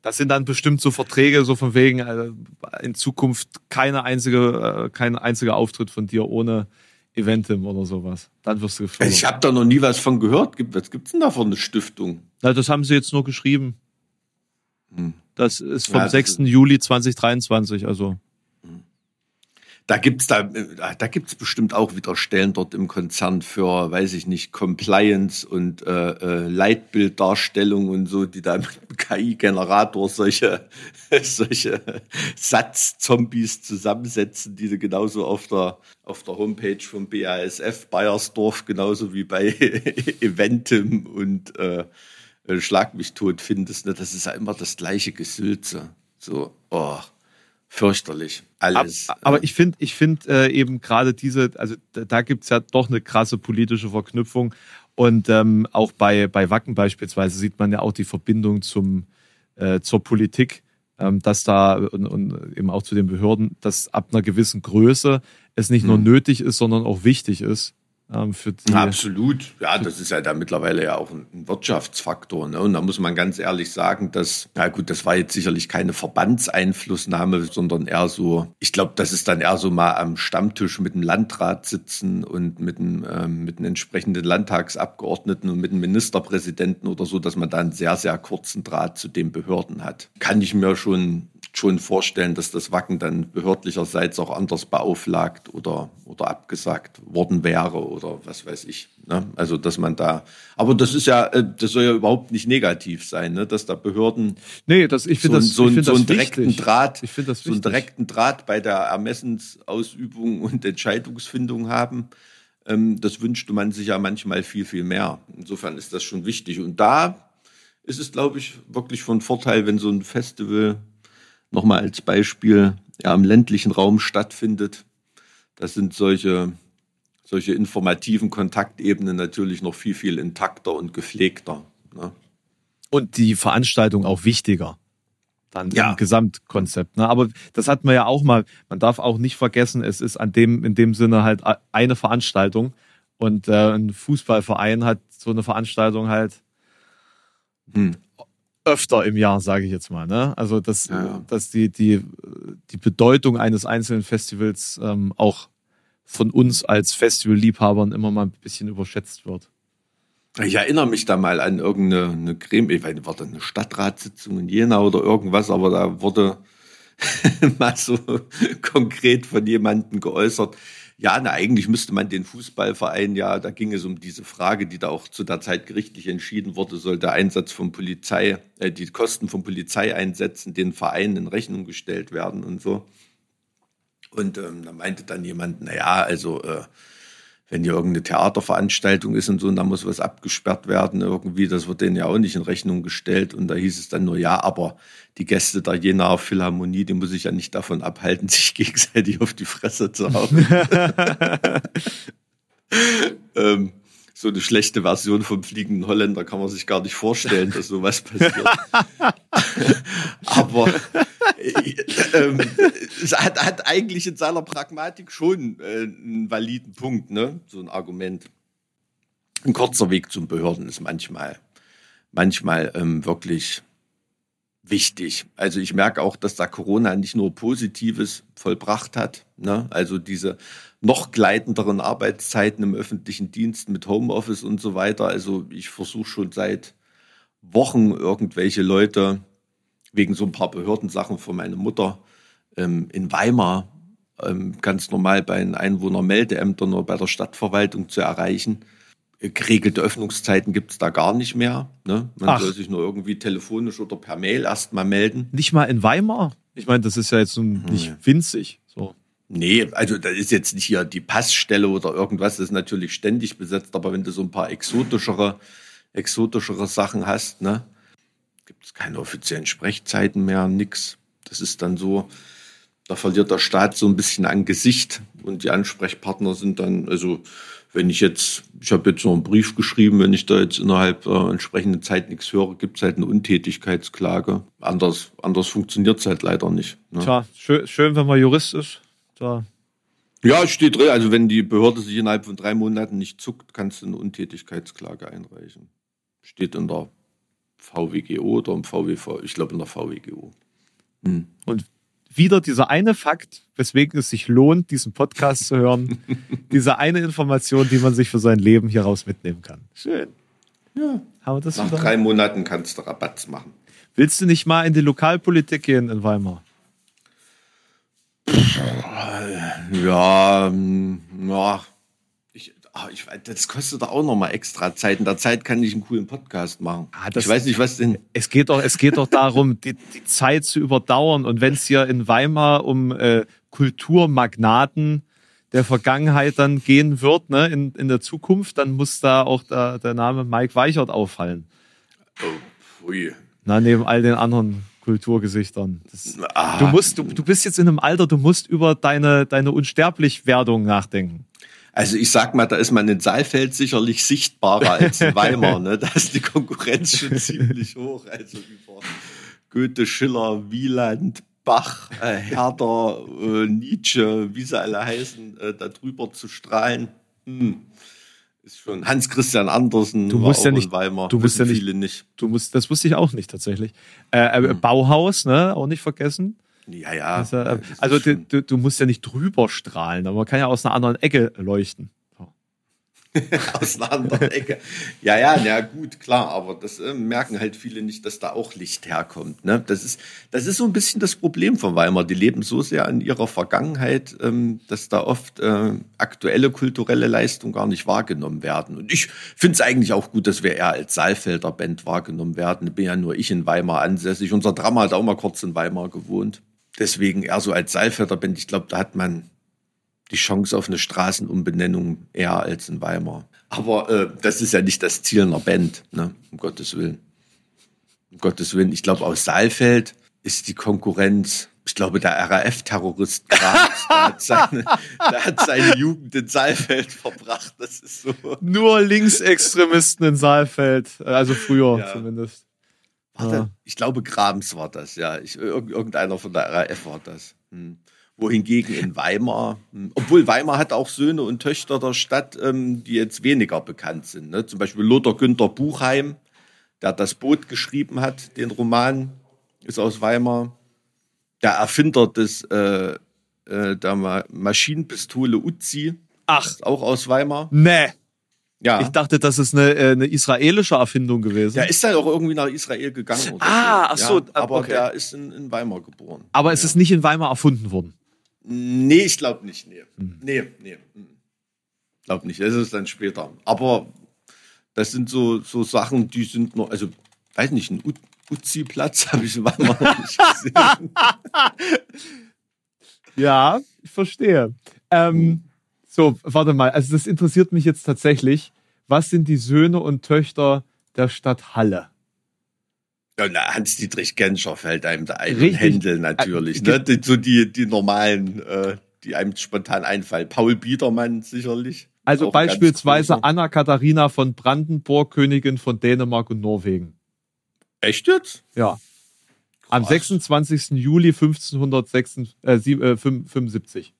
Das sind dann bestimmt so Verträge, so von wegen also in Zukunft keine einzige, äh, kein einziger Auftritt von dir ohne Eventim oder sowas. Dann wirst du gefördert. Ich habe da noch nie was von gehört. Was gibt's denn da für eine Stiftung? Na, das haben sie jetzt nur geschrieben. Hm. Das ist vom ja, 6. Ist Juli 2023, also da gibt's da, da gibt's bestimmt auch wieder Stellen dort im Konzern für, weiß ich nicht, Compliance und äh, äh, Leitbilddarstellung und so, die da mit KI-Generator solche, solche Satzzombies zusammensetzen, die du genauso auf der, auf der Homepage vom BASF Bayersdorf, genauso wie bei Eventim und äh, Schlag mich tot findest. Ne? Das ist ja immer das gleiche Gesülze. So, oh fürchterlich. Alles. Aber, aber ich finde ich finde äh, eben gerade diese, also da, da gibt es ja doch eine krasse politische Verknüpfung. Und ähm, auch bei, bei Wacken beispielsweise sieht man ja auch die Verbindung zum, äh, zur Politik, ähm, dass da und, und eben auch zu den Behörden, dass ab einer gewissen Größe es nicht mhm. nur nötig ist, sondern auch wichtig ist, ähm, für die. Absolut. Ja, das ist ja da mittlerweile ja auch ein, Wirtschaftsfaktor. Ne? Und da muss man ganz ehrlich sagen, dass, na gut, das war jetzt sicherlich keine Verbandseinflussnahme, sondern eher so, ich glaube, das ist dann eher so mal am Stammtisch mit dem Landrat sitzen und mit dem, ähm, mit dem entsprechenden Landtagsabgeordneten und mit dem Ministerpräsidenten oder so, dass man da einen sehr, sehr kurzen Draht zu den Behörden hat. Kann ich mir schon schon vorstellen, dass das Wacken dann behördlicherseits auch anders beauflagt oder, oder abgesagt worden wäre oder was weiß ich. Ne? Also, dass man da, aber das ist ja, äh, das soll ja überhaupt nicht negativ sein, ne? dass da Behörden nee, das, ich so, das, so, so einen direkten wichtig. Draht, ich so einen direkten Draht bei der Ermessensausübung und Entscheidungsfindung haben. Ähm, das wünschte man sich ja manchmal viel, viel mehr. Insofern ist das schon wichtig. Und da ist es, glaube ich, wirklich von Vorteil, wenn so ein Festival nochmal als Beispiel ja, im ländlichen Raum stattfindet. Das sind solche, solche informativen Kontaktebenen natürlich noch viel, viel intakter und gepflegter. Ne? Und die Veranstaltung auch wichtiger. Dann ja. im Gesamtkonzept. Ne? Aber das hat man ja auch mal, man darf auch nicht vergessen, es ist an dem, in dem Sinne halt eine Veranstaltung. Und äh, ein Fußballverein hat so eine Veranstaltung halt hm öfter im Jahr, sage ich jetzt mal. Ne? Also dass, ja. dass die, die, die Bedeutung eines einzelnen Festivals ähm, auch von uns als Festivalliebhabern immer mal ein bisschen überschätzt wird. Ich erinnere mich da mal an irgendeine eine Creme, ich weiß, war das eine Stadtratssitzung in Jena oder irgendwas, aber da wurde mal so konkret von jemandem geäußert, ja, na, eigentlich müsste man den Fußballverein ja, da ging es um diese Frage, die da auch zu der Zeit gerichtlich entschieden wurde, soll der Einsatz von Polizei, äh, die Kosten von Polizeieinsätzen den Vereinen in Rechnung gestellt werden und so. Und ähm, da meinte dann jemand, na ja, also äh, wenn hier irgendeine Theaterveranstaltung ist und so, und da muss was abgesperrt werden irgendwie, das wird denen ja auch nicht in Rechnung gestellt. Und da hieß es dann nur, ja, aber die Gäste der Jenaer Philharmonie, die muss ich ja nicht davon abhalten, sich gegenseitig auf die Fresse zu hauen. ähm, so eine schlechte Version vom fliegenden Holländer kann man sich gar nicht vorstellen, dass sowas passiert. Aber äh, äh, es hat, hat, eigentlich in seiner Pragmatik schon äh, einen validen Punkt, ne? so ein Argument. Ein kurzer Weg zum Behörden ist manchmal, manchmal ähm, wirklich wichtig. Also ich merke auch, dass da Corona nicht nur Positives vollbracht hat. Ne? Also diese noch gleitenderen Arbeitszeiten im öffentlichen Dienst mit Homeoffice und so weiter. Also ich versuche schon seit Wochen irgendwelche Leute wegen so ein paar Behördensachen von meiner Mutter ähm, in Weimar ähm, ganz normal bei den Einwohnermeldeämtern oder bei der Stadtverwaltung zu erreichen Geregelte Öffnungszeiten gibt es da gar nicht mehr. Ne? Man Ach. soll sich nur irgendwie telefonisch oder per Mail erstmal melden. Nicht mal in Weimar? Ich meine, das ist ja jetzt nicht winzig. So. Nee, also da ist jetzt nicht hier die Passstelle oder irgendwas, das ist natürlich ständig besetzt, aber wenn du so ein paar exotischere, exotischere Sachen hast, ne, gibt es keine offiziellen Sprechzeiten mehr, nix. Das ist dann so, da verliert der Staat so ein bisschen an Gesicht und die Ansprechpartner sind dann, also wenn ich jetzt, ich habe jetzt noch einen Brief geschrieben, wenn ich da jetzt innerhalb der entsprechenden Zeit nichts höre, gibt es halt eine Untätigkeitsklage. Anders, anders funktioniert es halt leider nicht. Ne? Tja, schön, schön, wenn man Jurist ist. Da. Ja, steht drin, also wenn die Behörde sich innerhalb von drei Monaten nicht zuckt, kannst du eine Untätigkeitsklage einreichen. Steht in der VWGO oder im VWV, ich glaube in der VWGO. Hm. Und wieder dieser eine Fakt, weswegen es sich lohnt, diesen Podcast zu hören. diese eine Information, die man sich für sein Leben hieraus mitnehmen kann. Schön. Ja. Haben wir das Nach wieder? drei Monaten kannst du Rabatz machen. Willst du nicht mal in die Lokalpolitik gehen in Weimar? Ja, hm, ja, Oh, ich, das kostet doch auch nochmal extra Zeit. In der Zeit kann ich einen coolen Podcast machen. Ah, ich weiß nicht, was denn. Es geht doch, es geht doch darum, die, die Zeit zu überdauern. Und wenn es hier in Weimar um äh, Kulturmagnaten der Vergangenheit dann gehen wird, ne, in, in der Zukunft, dann muss da auch der, der Name Mike Weichert auffallen. Oh, ui. Na, neben all den anderen Kulturgesichtern. Das, du musst, du, du bist jetzt in einem Alter, du musst über deine, deine Unsterblichwerdung nachdenken. Also ich sag mal, da ist man in Saalfeld sicherlich sichtbarer als in Weimar. Ne? Da ist die Konkurrenz schon ziemlich hoch. Also über Goethe, Schiller, Wieland, Bach, äh, Herder, äh, Nietzsche, wie sie alle heißen, äh, da drüber zu strahlen. Hm. ist schon Hans Christian Andersen. Du war musst ja auch nicht- in Weimar. du musst ja nicht- viele nicht. Du musst, das wusste ich auch nicht tatsächlich. Äh, äh, Bauhaus, ne, auch nicht vergessen. Ja, ja. Äh, das ist also du, du, musst ja nicht drüber strahlen, aber man kann ja aus einer anderen Ecke leuchten. Aus einer anderen Ecke. Ja, ja, na gut, klar, aber das äh, merken halt viele nicht, dass da auch Licht herkommt. Ne? Das, ist, das ist so ein bisschen das Problem von Weimar. Die leben so sehr in ihrer Vergangenheit, ähm, dass da oft äh, aktuelle kulturelle Leistungen gar nicht wahrgenommen werden. Und ich finde es eigentlich auch gut, dass wir eher als Saalfelder Band wahrgenommen werden. Bin ja nur ich in Weimar ansässig. Unser Drama hat auch mal kurz in Weimar gewohnt. Deswegen eher so als Saalfelder Band. Ich glaube, da hat man die Chance auf eine Straßenumbenennung eher als in Weimar. Aber äh, das ist ja nicht das Ziel einer Band, ne? um Gottes Willen. Um Gottes Willen. Ich glaube, aus Saalfeld ist die Konkurrenz, ich glaube, der RAF-Terrorist Graf, der, hat seine- der hat seine Jugend in Saalfeld verbracht. Das ist so. Nur Linksextremisten in Saalfeld, äh, also früher Ja. zumindest. Warte, ich glaube, Grams war das, ja. Ich, irg- irgendeiner von der RAF war das. Hm. Wohingegen in Weimar, hm, obwohl Weimar hat auch Söhne und Töchter der Stadt, ähm, die jetzt weniger bekannt sind. Ne? Zum Beispiel Lothar Günther Buchheim, der das Boot geschrieben hat, den Roman, ist aus Weimar. Der Erfinder des, äh, äh, der Ma Maschinenpistole Uzi, Ach, ist auch aus Weimar. nee. Ja. Ich dachte, das ist eine, äh, eine israelische Erfindung gewesen. Der ist dann auch irgendwie nach Israel gegangen. Oder Ah, ach so, Ja, aber okay. der ist in, in Weimar geboren. aber es ist nicht in Weimar erfunden worden. Nee, ich glaube nicht. Nee. Hm. Nee, nee. Glaube nicht. Das ist dann später. Aber das sind so, so Sachen, die sind noch, also, weiß nicht, ein Uzi-Platz habe ich in Weimar noch nicht gesehen. Ja, ich verstehe. Ähm, so, warte mal. Also das interessiert mich jetzt tatsächlich. Was sind die Söhne und Töchter der Stadt Halle? Hans-Dietrich Genscher fällt einem da ein. Richtig. Händel natürlich. Äh, ne? Die, so die, die normalen, äh, die einem spontan einfallen. Paul Biedermann sicherlich. Also beispielsweise. Anna Katharina von Brandenburg, Königin von Dänemark und Norwegen. Echt jetzt? Ja. Am Krass. 26. Juli 1575.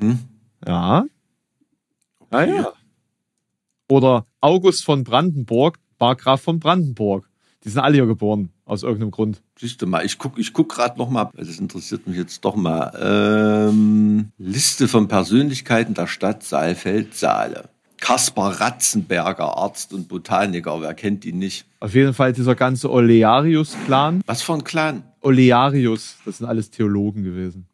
Mhm. Ja. Ah, ja. Oder August von Brandenburg, Markgraf von Brandenburg. Die sind alle hier geboren, aus irgendeinem Grund. Siehst du mal, ich guck, ich guck gerade noch mal, weil das interessiert mich jetzt doch mal. Ähm, Liste von Persönlichkeiten der Stadt Saalfeld-Saale. Kaspar Ratzenberger, Arzt und Botaniker, wer kennt ihn nicht? Auf jeden Fall dieser ganze Olearius-Clan. Was für ein Clan? Olearius, das sind alles Theologen gewesen.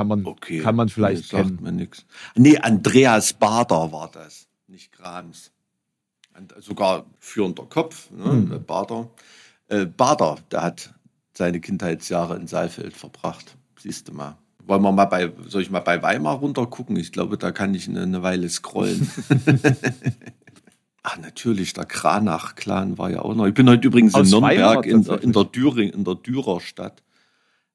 Kann man, Okay. kann man vielleicht nee, sagt kennen. mir nix. Nee, Andreas Bader war das, nicht Grams. Und sogar führender Kopf, ne, Hm. Bader. Äh, Bader, der hat seine Kindheitsjahre in Saalfeld verbracht. Siehst du mal. Wollen wir mal bei, soll ich mal bei Weimar runter gucken? Ich glaube, da kann ich eine, eine Weile scrollen. Ach, natürlich, der Kranach-Clan war ja auch noch. Ich bin heute übrigens Aus in Weimar Nürnberg, in, der- in der Düring, in der Dürerstadt.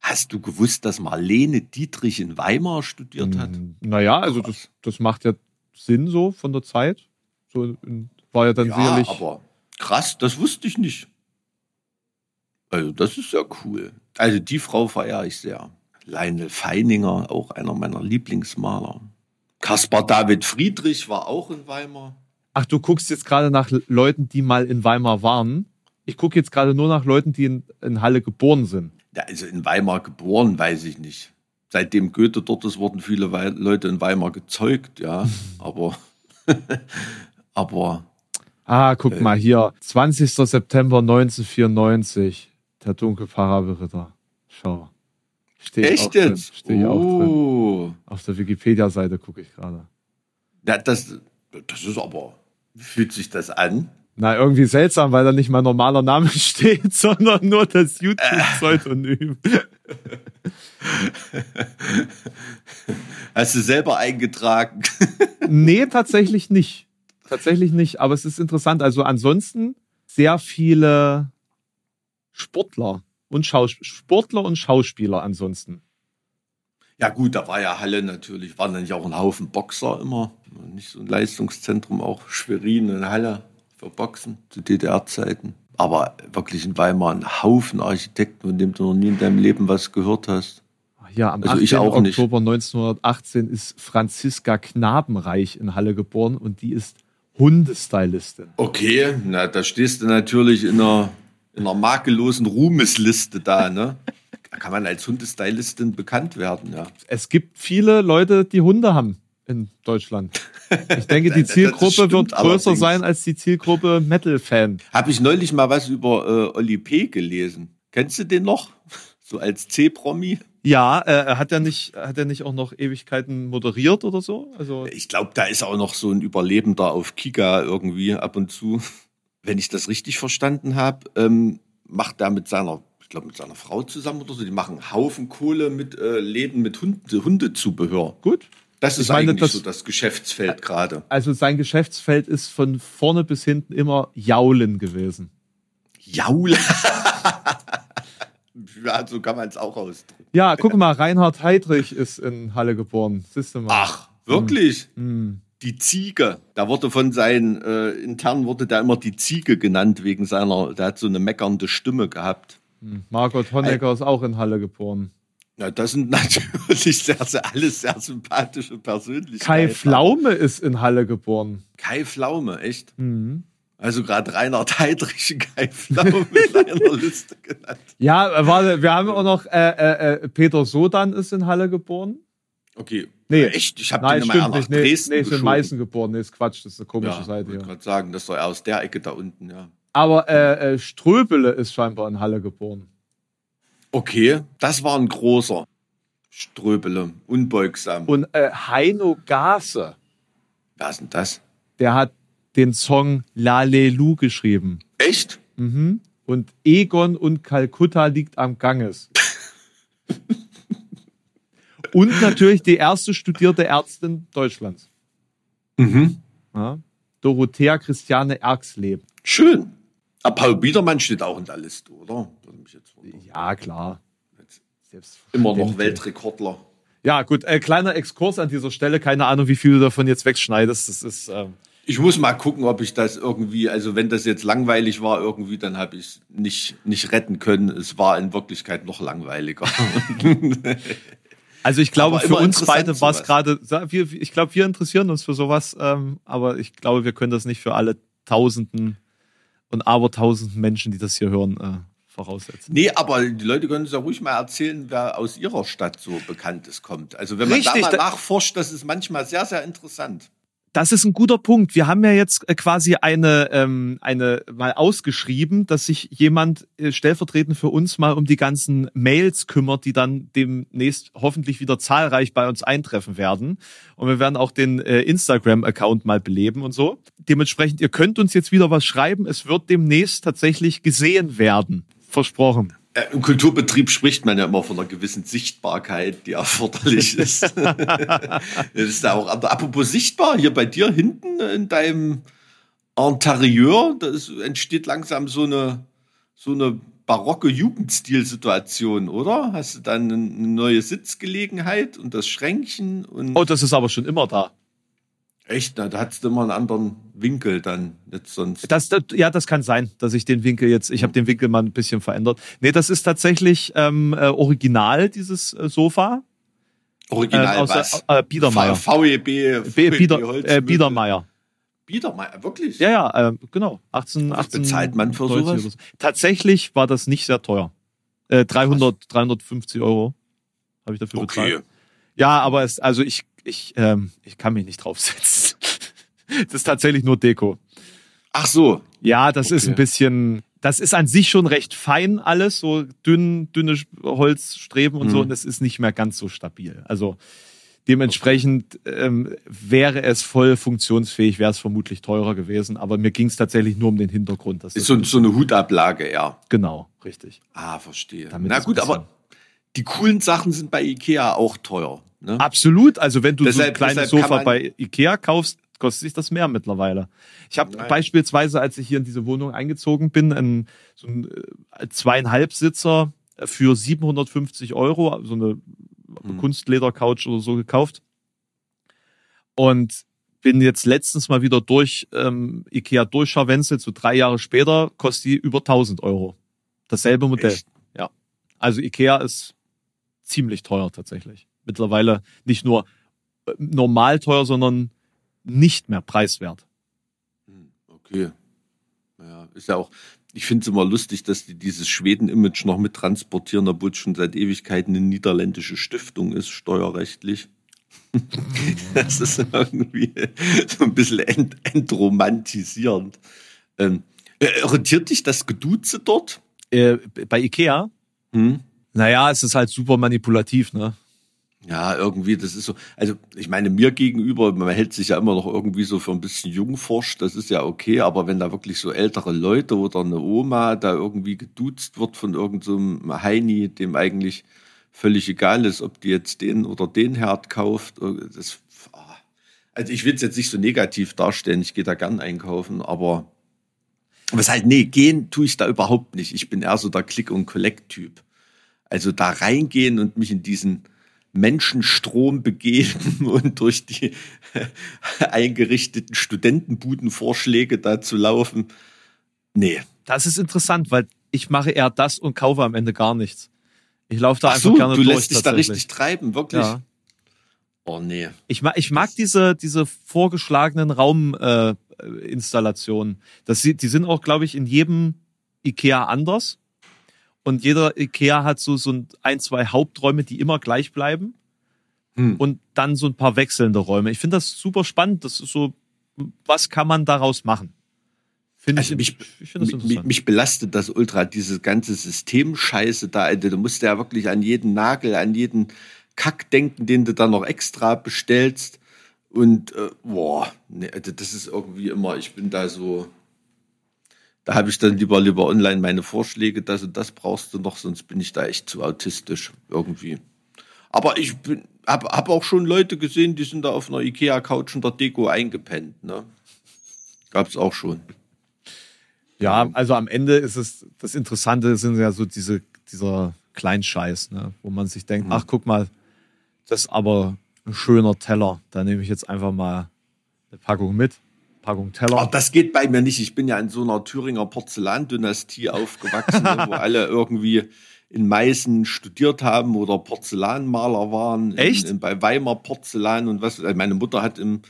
Hast du gewusst, dass Marlene Dietrich in Weimar studiert hat? Hm, Naja, also das, das macht ja Sinn so von der Zeit. So in- war ja dann Ja, sicherlich. aber krass, das wusste ich nicht. Also, das ist ja cool. Also, die Frau verehre ich sehr. Lionel Feininger, auch einer meiner Lieblingsmaler. Caspar David Friedrich war auch in Weimar. Ach, du guckst jetzt gerade nach Leuten, die mal in Weimar waren. Ich gucke jetzt gerade nur nach Leuten, die in, in Halle geboren sind. Also in Weimar geboren, weiß ich nicht. Seitdem Goethe dort ist, wurden viele Leute in Weimar gezeugt, ja. Aber, aber Ah, guck Äh. mal hier. 20. September 1994. Der dunkle Parabelritter. Schau. Stehe echt jetzt? Stehe ich auch drin. oh. Auf der Wikipedia-Seite gucke ich gerade. Ja, das, das ist aber, wie fühlt sich das an? Na, irgendwie seltsam, weil da nicht mein normaler Name steht, sondern nur das YouTube-Pseudonym. Hast du selber eingetragen? nee, tatsächlich nicht. Tatsächlich nicht, aber es ist interessant. Also ansonsten sehr viele Sportler und Schaus Sportler und Schauspieler ansonsten. Ja gut, da war ja Halle natürlich, waren dann nicht auch ein Haufen Boxer immer. Nicht so ein Leistungszentrum, auch Schwerin und Halle für Boxen zu DDR-Zeiten. Aber wirklich in Weimar ein Haufen Architekten, von dem du noch nie in deinem Leben was gehört hast. Ja, am Also 18. ich auch nicht. Oktober 1918 ist Franziska Knabenreich in Halle geboren und die ist Hundestylistin. Okay, na, da stehst du natürlich in einer, in einer makellosen Ruhmesliste da, ne? Da kann man als Hundestylistin bekannt werden, ja. Es gibt viele Leute, die Hunde haben in Deutschland. Ich denke, die Zielgruppe wird größer allerdings. sein als die Zielgruppe Metal-Fan. Habe ich neulich mal was über äh, Oli P. gelesen. Kennst du den noch? So als C-Promi? Ja, äh, hat er nicht, hat er nicht auch noch Ewigkeiten moderiert oder so? Also Ich glaube, da ist auch noch so ein Überlebender auf Kika irgendwie ab und zu. Wenn ich das richtig verstanden habe, ähm, macht er mit seiner, ich glaube, mit seiner Frau zusammen oder so, die machen Haufen Kohle mit äh, Läden mit Hunde, Hundezubehör. gut. Das ist Ich meine, eigentlich das- so das Geschäftsfeld gerade. Also sein Geschäftsfeld ist von vorne bis hinten immer Jaulen gewesen. Jaule. ja, so kann man es auch ausdrücken. Ja, guck mal, Reinhard Heydrich ist in Halle geboren. Siehst du mal. Ach, wirklich? Hm. Die Ziege. Da wurde von seinen äh, intern wurde da immer die Ziege genannt wegen seiner, der hat so eine meckernde Stimme gehabt. Margot Honecker ist auch in Halle geboren. Ja, das sind natürlich sehr, sehr, alles sehr sympathische Persönlichkeiten. Kai Pflaume ist in Halle geboren. Kai Pflaume, echt? Mhm. Also gerade Reinhard Heydrich und Kai Pflaume in einer Liste genannt. Ja, warte, wir haben auch noch äh, äh, äh, Peter Sodan ist in Halle geboren. Okay. Nee. Echt? Ich habe den immer nach nicht. Nee, Dresden nee ist in. Meißen geboren. Nee, ist Quatsch, das ist eine komische Ja, Seite wollte hier. gerade sagen, das war aus der Ecke da unten, ja. Aber äh, äh, Ströbele ist scheinbar in Halle geboren. Okay, das war ein großer Ströbele, unbeugsam. Und äh, Heino Gase, Wer ist denn das? der hat den Song Lalelu geschrieben. Echt? Mhm. Und Egon und Kalkutta liegt am Ganges. und natürlich die erste studierte Ärztin Deutschlands. Mhm. Ja? Dorothea Christiane Erxleben. Schön. Aber Paul Biedermann steht auch in der Liste, oder? Ja, klar. Immer noch. Weltrekordler. Ja, gut, äh, kleiner Exkurs an dieser Stelle. Keine Ahnung, wie viel du davon jetzt wegschneidest. Das ist, ähm, Ich muss mal gucken, ob ich das irgendwie, also wenn das jetzt langweilig war irgendwie, dann habe ich es nicht, nicht retten können. Es war in Wirklichkeit noch langweiliger. also ich glaube, für uns beide war es gerade, ich glaube, wir interessieren uns für sowas, ähm, aber ich glaube, wir können das nicht für alle Tausenden und Abertausenden Menschen, die das hier hören, äh, voraussetzen. nee, aber die Leute können uns ja ruhig mal erzählen, wer aus ihrer Stadt so Bekanntes kommt. Also wenn man Richtig, da mal da- nachforscht, das ist manchmal sehr, sehr interessant. Das ist ein guter Punkt. Wir haben ja jetzt äh, quasi eine, ähm, eine mal ausgeschrieben, dass sich jemand äh, stellvertretend für uns mal um die ganzen Mails kümmert, die dann demnächst hoffentlich wieder zahlreich bei uns eintreffen werden. Und wir werden auch den äh, Instagram-Account mal beleben und so. Dementsprechend, ihr könnt uns jetzt wieder was schreiben. Es wird demnächst tatsächlich gesehen werden. Versprochen. Äh, Im Kulturbetrieb spricht man ja immer von einer gewissen Sichtbarkeit, die erforderlich ist. das ist da auch, apropos sichtbar, hier bei dir hinten in deinem Interieur, da entsteht langsam so eine, so eine barocke Jugendstil-Situation, oder? Hast du dann eine neue Sitzgelegenheit und das Schränkchen und Oh, das ist aber schon immer da. Echt, na, da hattest du immer einen anderen Winkel dann, jetzt sonst. Das, das, ja, das kann sein, dass ich den Winkel jetzt, ich habe den Winkel mal ein bisschen verändert. Nee, das ist tatsächlich ähm, äh, original, dieses äh, Sofa. Original äh, aus was? äh, Biedermeier. VEB, Bieder, äh. Biedermeier. Biedermeier, wirklich? Ja, ja, äh, genau. 18, Was 18 bezahlt man für 90 sowas? so. Tatsächlich war das nicht sehr teuer. Äh, 300, 350 Euro habe ich dafür Okay. bezahlt. Ja, aber es, also ich, ich, ähm, ich kann mich nicht draufsetzen. das ist tatsächlich nur Deko. Ach so. Ja, das ist Okay. ein bisschen, das ist an sich schon recht fein alles, so dünn, dünne Holzstreben und so, Mhm. und es ist nicht mehr ganz so stabil. Also dementsprechend ähm, wäre es voll funktionsfähig, wäre es vermutlich teurer gewesen, aber mir ging es tatsächlich nur um den Hintergrund. Dass Ist das so, so eine Hutablage, ja. genau, richtig. Ah, verstehe. Damit Na gut, aber die coolen Sachen sind bei Ikea auch teuer. Ne? Absolut, also wenn du so ein Deshalb- kleines deshalb Sofa bei Ikea kaufst, kostet sich das mehr mittlerweile. Ich habe beispielsweise, als ich hier in diese Wohnung eingezogen bin, einen, so einen äh, zweieinhalb Sitzer für 750 Euro, so eine Hm. Kunstledercouch oder so gekauft. Und bin jetzt letztens mal wieder durch ähm, Ikea durchscharwenzelt, so drei Jahre später, kostet die über 1000 Euro. Dasselbe Modell. Echt? Ja. Also Ikea ist ziemlich teuer tatsächlich. Mittlerweile nicht nur äh, normal teuer, sondern nicht mehr preiswert. Okay. Ja, ist ja auch, ich finde es immer lustig, dass die dieses Schweden-Image noch mit transportieren, obwohl es schon seit Ewigkeiten eine niederländische Stiftung ist, steuerrechtlich. das ist irgendwie so ein bisschen ent entromantisierend. Ähm, äh, irritiert dich das Geduze dort? Äh, bei Ikea? Hm? Naja, es ist halt super manipulativ, ne? Ja, irgendwie, das ist so, also ich meine, mir gegenüber, man hält sich ja immer noch irgendwie so für ein bisschen jungforsch, das ist ja okay, aber wenn da wirklich so ältere Leute oder eine Oma da irgendwie geduzt wird von irgendeinem so Heini, dem eigentlich völlig egal ist, ob die jetzt den oder den Herd kauft, äh, das, ah. also ich will es jetzt nicht so negativ darstellen, ich gehe da gern einkaufen, aber was halt, nee, gehen tue ich da überhaupt nicht. Ich bin eher so der Click- und Collect-Typ. Also da reingehen und mich in diesen Menschenstrom begeben und durch die eingerichteten Studentenbudenvorschläge da zu laufen. Nee. Das ist interessant, weil ich mache eher das und kaufe am Ende gar nichts. Ich laufe da Ach einfach so, gerne du durch. lässt dich da richtig treiben, wirklich? Ja. Oh nee. Ich mag, ich mag diese, diese vorgeschlagenen Rauminstallationen. Äh, das, die sind auch, glaube ich, in jedem Ikea anders. Und jeder Ikea hat so, so ein, zwei Haupträume, die immer gleich bleiben. Hm. Und dann so ein paar wechselnde Räume. Ich finde das super spannend. Das ist so, was kann man daraus machen? Finde also ich, mich, ich find mich, mich, belastet das ultra, diese ganze Systemscheiße da. Alter. Du musst ja wirklich an jeden Nagel, an jeden Kack denken, den du dann noch extra bestellst. Und äh, boah, nee, also das ist irgendwie immer, ich bin da so, da habe ich dann lieber lieber online meine Vorschläge, das und das brauchst du noch, sonst bin ich da echt zu autistisch irgendwie. Aber ich habe hab auch schon Leute gesehen, die sind da auf einer Ikea-Couch unter Deko eingepennt. Ne? Gab es auch schon. Ja, also am Ende ist es, das Interessante sind ja so diese, dieser Kleinscheiß, ne? wo man sich denkt, mhm. ach guck mal, das ist aber ein schöner Teller. Da nehme ich jetzt einfach mal eine Packung mit. Packung Teller. Ach, das geht bei mir nicht. Ich bin ja in so einer Thüringer Porzellandynastie aufgewachsen, wo alle irgendwie in Meißen studiert haben oder Porzellanmaler waren. Echt? In, in, bei Weimar Porzellan und was. Also meine Mutter hat im,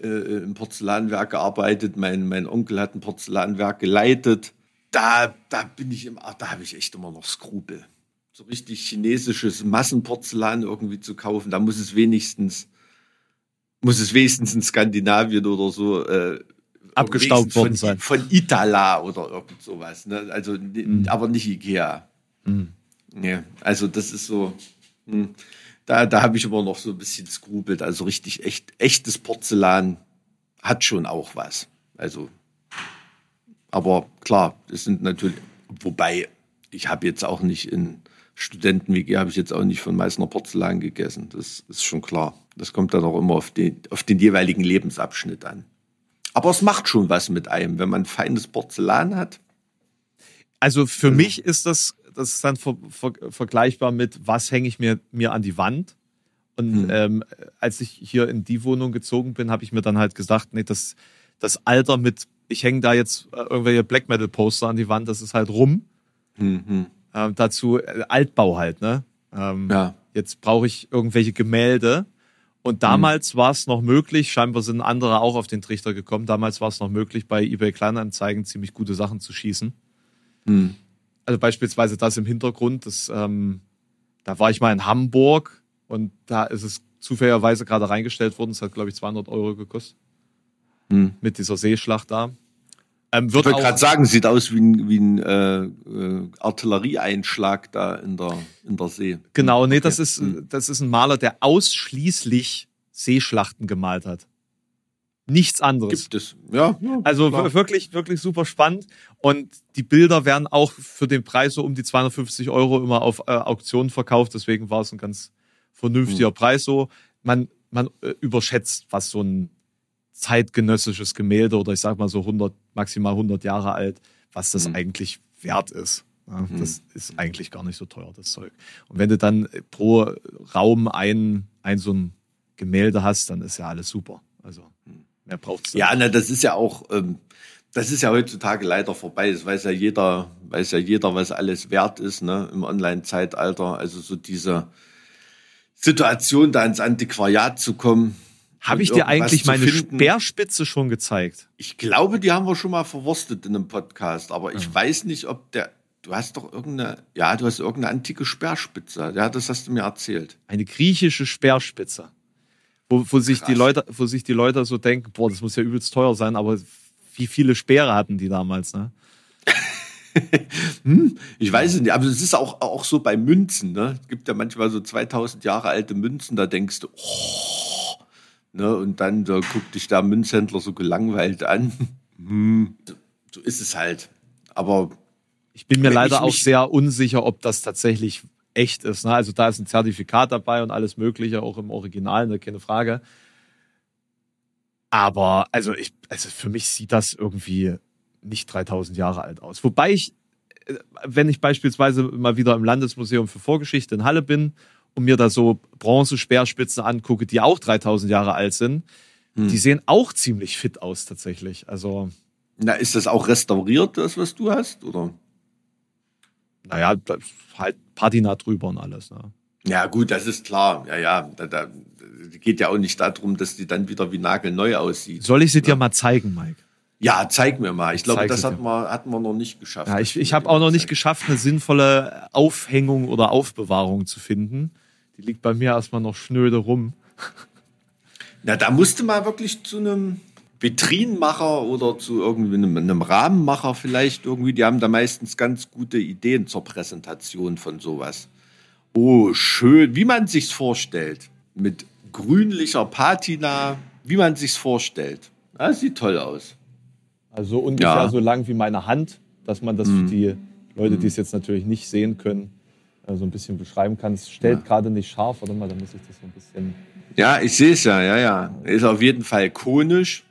äh, im Porzellanwerk gearbeitet, mein, mein Onkel hat ein Porzellanwerk geleitet. Da, da bin ich immer, da habe ich echt immer noch Skrupel. So richtig chinesisches Massenporzellan irgendwie zu kaufen, da muss es wenigstens muss es wenigstens in Skandinavien oder so äh, abgestaubt worden von, sein. Von Itala oder irgend sowas. Ne? Also, mhm. aber nicht Ikea. Mhm. Ja, also das ist so. Mh. Hm, da, da habe ich immer noch so ein bisschen skrubelt. Also richtig echt, echtes Porzellan hat schon auch was. Also, aber klar, das sind natürlich, wobei ich habe jetzt auch nicht in Studenten-WG habe ich jetzt auch nicht von Meißner Porzellan gegessen. Das ist schon klar. Das kommt dann auch immer auf den, auf den jeweiligen Lebensabschnitt an. Aber es macht schon was mit einem, wenn man feines Porzellan hat. Also für mich ist das, das ist dann ver, ver, vergleichbar mit, was hänge ich mir, mir an die Wand? Und hm. ähm, als ich hier in die Wohnung gezogen bin, habe ich mir dann halt gesagt, nee, das, das Alter mit, ich hänge da jetzt äh, irgendwelche Black Metal Poster an die Wand, das ist halt rum. Mhm. Ähm, dazu äh, Altbau halt, ne? Ähm, ja. Jetzt brauche ich irgendwelche Gemälde. Und damals mhm. war es noch möglich, scheinbar sind andere auch auf den Trichter gekommen, damals war es noch möglich, bei eBay Kleinanzeigen ziemlich gute Sachen zu schießen. Mhm. Also beispielsweise das im Hintergrund, das, ähm, da war ich mal in Hamburg und da ist es zufälligerweise gerade reingestellt worden. Es hat, glaube ich, 200 Euro gekostet. Mhm. Mit dieser Seeschlacht da. Ähm, ich wollte gerade sagen, sieht aus wie ein, wie ein äh, äh, Artillerieeinschlag da in der, in der See. Genau, nee, das, ist, hm. das ist ein Maler, der ausschließlich Seeschlachten gemalt hat. Nichts anderes. Gibt es, ja. ja also klar. wirklich, wirklich super spannend. Und die Bilder werden auch für den Preis so um die 250 Euro immer auf äh, Auktionen verkauft. Deswegen war es ein ganz vernünftiger hm. Preis so. Man, man äh, überschätzt, was so ein zeitgenössisches Gemälde oder ich sag mal so 100, maximal 100 Jahre alt, was das mhm. eigentlich wert ist. Ja, mhm. Das ist eigentlich gar nicht so teuer, das Zeug. Und wenn du dann pro Raum ein, ein so ein Gemälde hast, dann ist ja alles super. Also mehr braucht's Ja, na, das ist ja auch, ähm, das ist ja heutzutage leider vorbei. Das weiß ja jeder, weiß ja jeder, was alles wert ist, ne, im Online-Zeitalter. Also so diese Situation, da ins Antiquariat zu kommen, Habe ich dir eigentlich meine. Speerspitze schon gezeigt? Ich glaube, die haben wir schon mal verwurstet in einem Podcast, aber ich weiß nicht, ob der. Du hast doch irgendeine, ja, du hast irgendeine antike Speerspitze. Ja, das hast du mir erzählt. Eine griechische Speerspitze. Wo, wo, sich die. Leute, wo sich die Leute so denken, boah, das muss ja übelst teuer sein, aber wie viele Speere hatten die damals, ne? Ich weiß es nicht, aber es ist auch, auch so bei Münzen. Ne? Es gibt ja manchmal so 2000 Jahre alte Münzen, da denkst du, oh, ne? und dann da guckt dich der Münzhändler so gelangweilt an. Hm, so- ist es halt. Aber Ich bin mir leider auch sehr unsicher, ob das tatsächlich echt ist. Ne? Also da ist ein Zertifikat dabei und alles Mögliche, auch im Original, ne? keine Frage. Aber also ich, also für mich sieht das irgendwie nicht 3000 Jahre alt aus. Wobei ich, äh, wenn ich beispielsweise mal wieder im Landesmuseum für Vorgeschichte in Halle bin und mir da so Bronze-Speerspitzen angucke, die auch 3000 Jahre alt sind, Hm. die sehen auch ziemlich fit aus tatsächlich. Also na, ist das auch restauriert, das, was du hast? Oder? naja, halt Patina drüber und alles. Ne? Ja, gut, das ist klar. Ja, ja, da, da geht ja auch nicht darum, dass die dann wieder wie nagelneu aussieht. Soll ich sie dir mal zeigen, Mike? Ja, zeig mir mal. Ich glaube, das hatten wir, hatten wir noch nicht geschafft. Ja, ich, ich habe auch noch nicht geschafft, eine sinnvolle Aufhängung oder Aufbewahrung zu finden. Die liegt bei mir erstmal noch schnöde rum. Na, da musste mal wirklich zu einem Vitrinenmacher oder zu irgendwie einem, einem Rahmenmacher vielleicht irgendwie. Die haben da meistens ganz gute Ideen zur Präsentation von sowas. Oh, schön, wie man sich's vorstellt. Mit grünlicher Patina, wie man sich's vorstellt. Das sieht toll aus. Also ungefähr Ja. so lang wie meine Hand, dass man das für die Leute, die es jetzt natürlich nicht sehen können, so ein bisschen beschreiben kann. Es stellt gerade nicht scharf, warte mal, da muss ich das so ein bisschen. Ja, ich sehe es ja, ja, ja. Ist auf jeden Fall konisch.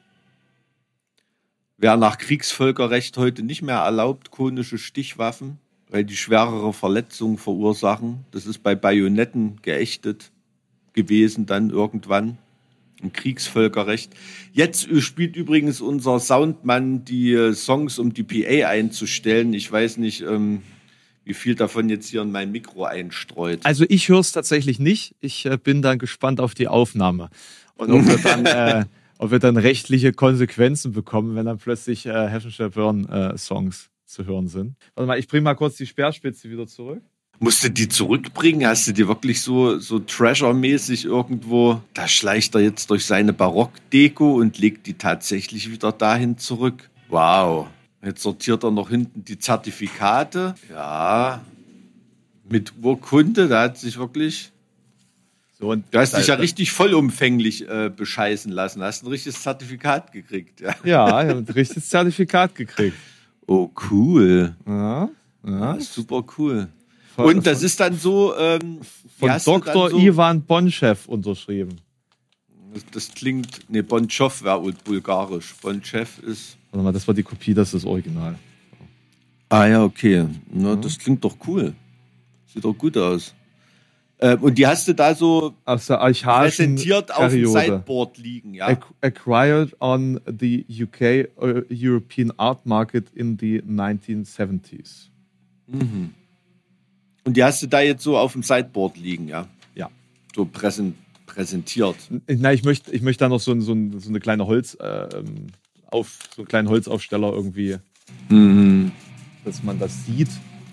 Wäre nach Kriegsvölkerrecht heute nicht mehr erlaubt, konische Stichwaffen, weil die schwerere Verletzungen verursachen. Das ist bei Bajonetten geächtet gewesen dann irgendwann im Kriegsvölkerrecht. Jetzt äh, spielt übrigens unser Soundmann die äh, Songs, um die PA einzustellen. Ich weiß nicht, ähm, wie viel davon jetzt hier in mein Mikro einstreut. Also ich höre es tatsächlich nicht. Ich äh, bin dann gespannt auf die Aufnahme. Und ob wir dann, äh, ob wir dann rechtliche Konsequenzen bekommen, wenn dann plötzlich äh, Hessische Burn-Songs zu hören sind. Warte mal, ich bringe mal kurz die Speerspitze wieder zurück. Musst du die zurückbringen? Hast du die wirklich so, so Treasure-mäßig irgendwo? Da schleicht er jetzt durch seine Barockdeko und legt die tatsächlich wieder dahin zurück. Wow. Jetzt sortiert er noch hinten die Zertifikate. Ja. Mit Urkunde, da hat sich wirklich. So, und Du hast dich ja richtig vollumfänglich äh, bescheißen lassen. Hast ein richtiges Zertifikat gekriegt. Ja. Ja, ich habe ein richtiges Zertifikat gekriegt. Oh, cool. Ja, ja. Ja, super cool. Und das ist dann so. Ähm, Von du Dr. so- Ivan Bonchev unterschrieben. Das, das klingt, ne, Bonchow wäre wohl bulgarisch. Bonchev ist. Warte mal, das war die Kopie, das ist das Original. Ah ja, okay. Na, Das klingt doch cool. Sieht doch gut aus. Ähm, und die hast du da so Aus der archaischen präsentiert auf dem Periode. Sideboard liegen, ja? Ac- Acquired on the UK uh, European art market in the 1970s. Und die hast du da jetzt so auf dem Sideboard liegen, ja? Ja. So präsen, präsentiert. Na, ich möchte, ich möchte da noch so, so, so eine kleine Holz, äh, auf, so einen kleinen Holzaufsteller irgendwie, dass man das sieht.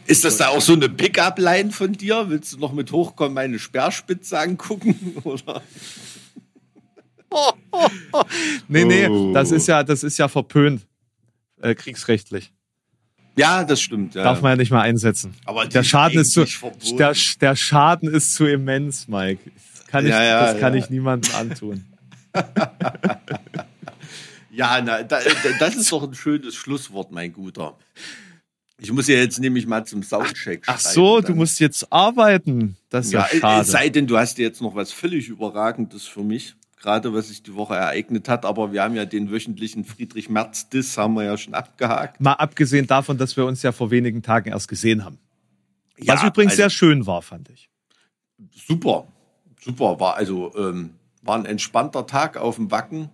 Ist das da auch so eine Pickup-Line von dir? Willst du noch mit hochkommen, meine Speerspitze angucken? Oder? Nee, nee, Oh. das ist ja, das ist ja verpönt, äh, kriegsrechtlich. Ja, das stimmt. Ja. Darf man ja nicht mal einsetzen. Aber der Schaden ist zu, der, der Schaden ist zu immens, Mike. Das kann ich, Ja, ja, das kann ja. ich niemandem antun. Ja, na, da, da, das ist doch ein schönes Schlusswort, mein Guter. Ich muss ja jetzt nämlich mal zum Soundcheck Ach schreiben so, du dann. musst jetzt arbeiten. Das ist ja, Ja, es schade. sei denn, du hast jetzt noch was völlig Überragendes für mich, gerade was sich die Woche ereignet hat. Aber wir haben ja den wöchentlichen Friedrich Merz-Diss, haben wir ja schon abgehakt. Mal abgesehen davon, dass wir uns ja vor wenigen Tagen erst gesehen haben. Was Ja, übrigens also- sehr schön war, fand ich. Super, super. War also ähm, war ein entspannter Tag auf dem Wacken.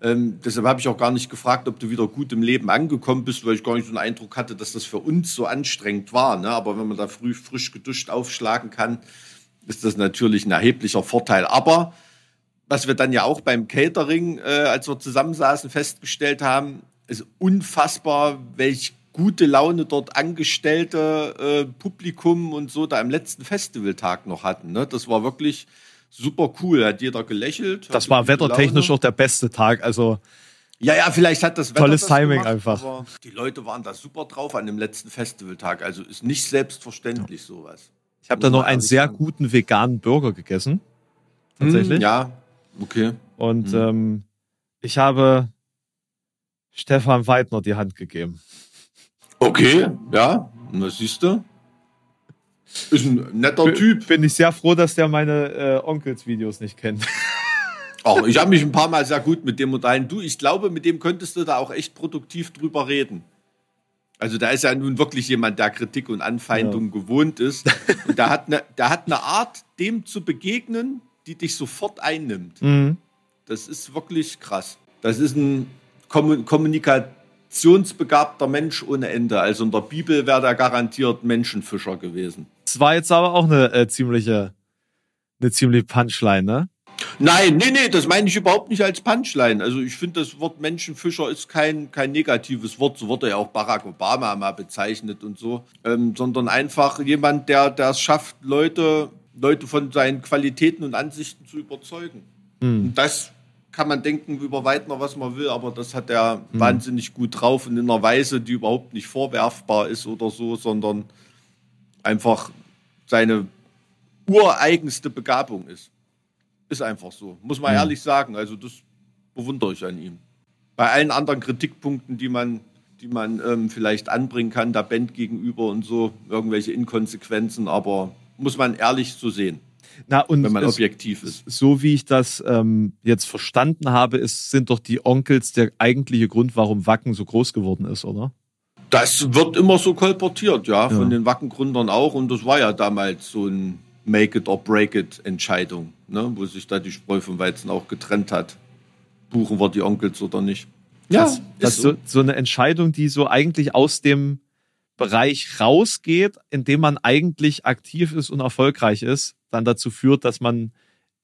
Ähm, deshalb habe ich auch gar nicht gefragt, ob du wieder gut im Leben angekommen bist, weil ich gar nicht so einen Eindruck hatte, dass das für uns so anstrengend war. Ne? Aber wenn man da früh frisch geduscht aufschlagen kann, ist das natürlich ein erheblicher Vorteil. Aber was wir dann ja auch beim Catering, äh, als wir zusammensaßen, festgestellt haben, ist unfassbar, welch gute Laune dort Angestellte, äh, Publikum und so da am letzten Festivaltag noch hatten. Ne? Das war wirklich super cool. Hat jeder gelächelt. Das war wettertechnisch auch der beste Tag. Also ja, ja, vielleicht hat das Wetter Tolles das Timing gemacht, einfach. aber Die Leute waren da super drauf an dem letzten Festivaltag. Also ist nicht selbstverständlich sowas. ich habe da noch einen sehr sagen. guten veganen Burger gegessen. Tatsächlich. Hm, ja, okay. Und Mhm. ähm, ich habe Stefan Weidner die Hand gegeben. Okay, ja, na siehst du. Ist ein netter Typ. Bin ich sehr froh, dass der meine äh, Onkels-Videos nicht kennt. Auch ich habe mich ein paar Mal sehr gut mit dem unterhalten. Du, ich glaube, mit dem könntest du da auch echt produktiv drüber reden. Also da ist ja nun wirklich jemand, der Kritik und Anfeindung gewohnt ist. Und der hat, eine, der hat eine Art, dem zu begegnen, die dich sofort einnimmt. Mhm. Das ist wirklich krass. Das ist ein Kommun kommunikationsbegabter Mensch ohne Ende. Also in der Bibel wäre der garantiert Menschenfischer gewesen. Das war jetzt aber auch eine äh, ziemliche, eine ziemliche Punchline, ne? Nein, nee, nee, das meine ich überhaupt nicht als Punchline. Also ich finde, das Wort Menschenfischer ist kein, kein negatives Wort. So wurde ja auch Barack Obama mal bezeichnet und so. Ähm, sondern einfach jemand, der es schafft, Leute, Leute von seinen Qualitäten und Ansichten zu überzeugen. Und das kann man denken über Weidner, was man will, aber das hat er wahnsinnig gut drauf und in einer Weise, die überhaupt nicht vorwerfbar ist oder so, sondern einfach seine ureigenste Begabung ist. Ist einfach so. Muss man ehrlich sagen. Also das bewundere ich an ihm. Bei allen anderen Kritikpunkten, die man, die man ähm, vielleicht anbringen kann, der Band gegenüber und so, irgendwelche Inkonsequenzen, aber muss man ehrlich so sehen, Na, und wenn man es- objektiv ist. so wie ich das ähm, jetzt verstanden habe, ist, sind doch die Onkels der eigentliche Grund, warum Wacken so groß geworden ist, oder? Das wird immer so kolportiert, ja, von Ja. den Wackengründern auch. Und das war ja damals so ein Make it or break it Entscheidung, ne? wo sich da die Spreu vom Weizen auch getrennt hat. Buchen wir die Onkels oder nicht? das, das ist so, so eine Entscheidung, die so eigentlich aus dem Bereich rausgeht, in dem man eigentlich aktiv ist und erfolgreich ist, dann dazu führt, dass man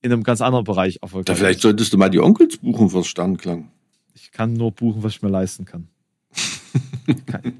in einem ganz anderen Bereich erfolgreich vielleicht ist. solltest du mal die Onkels buchen fürs Sternklang. Ich kann nur buchen, was ich mir leisten kann.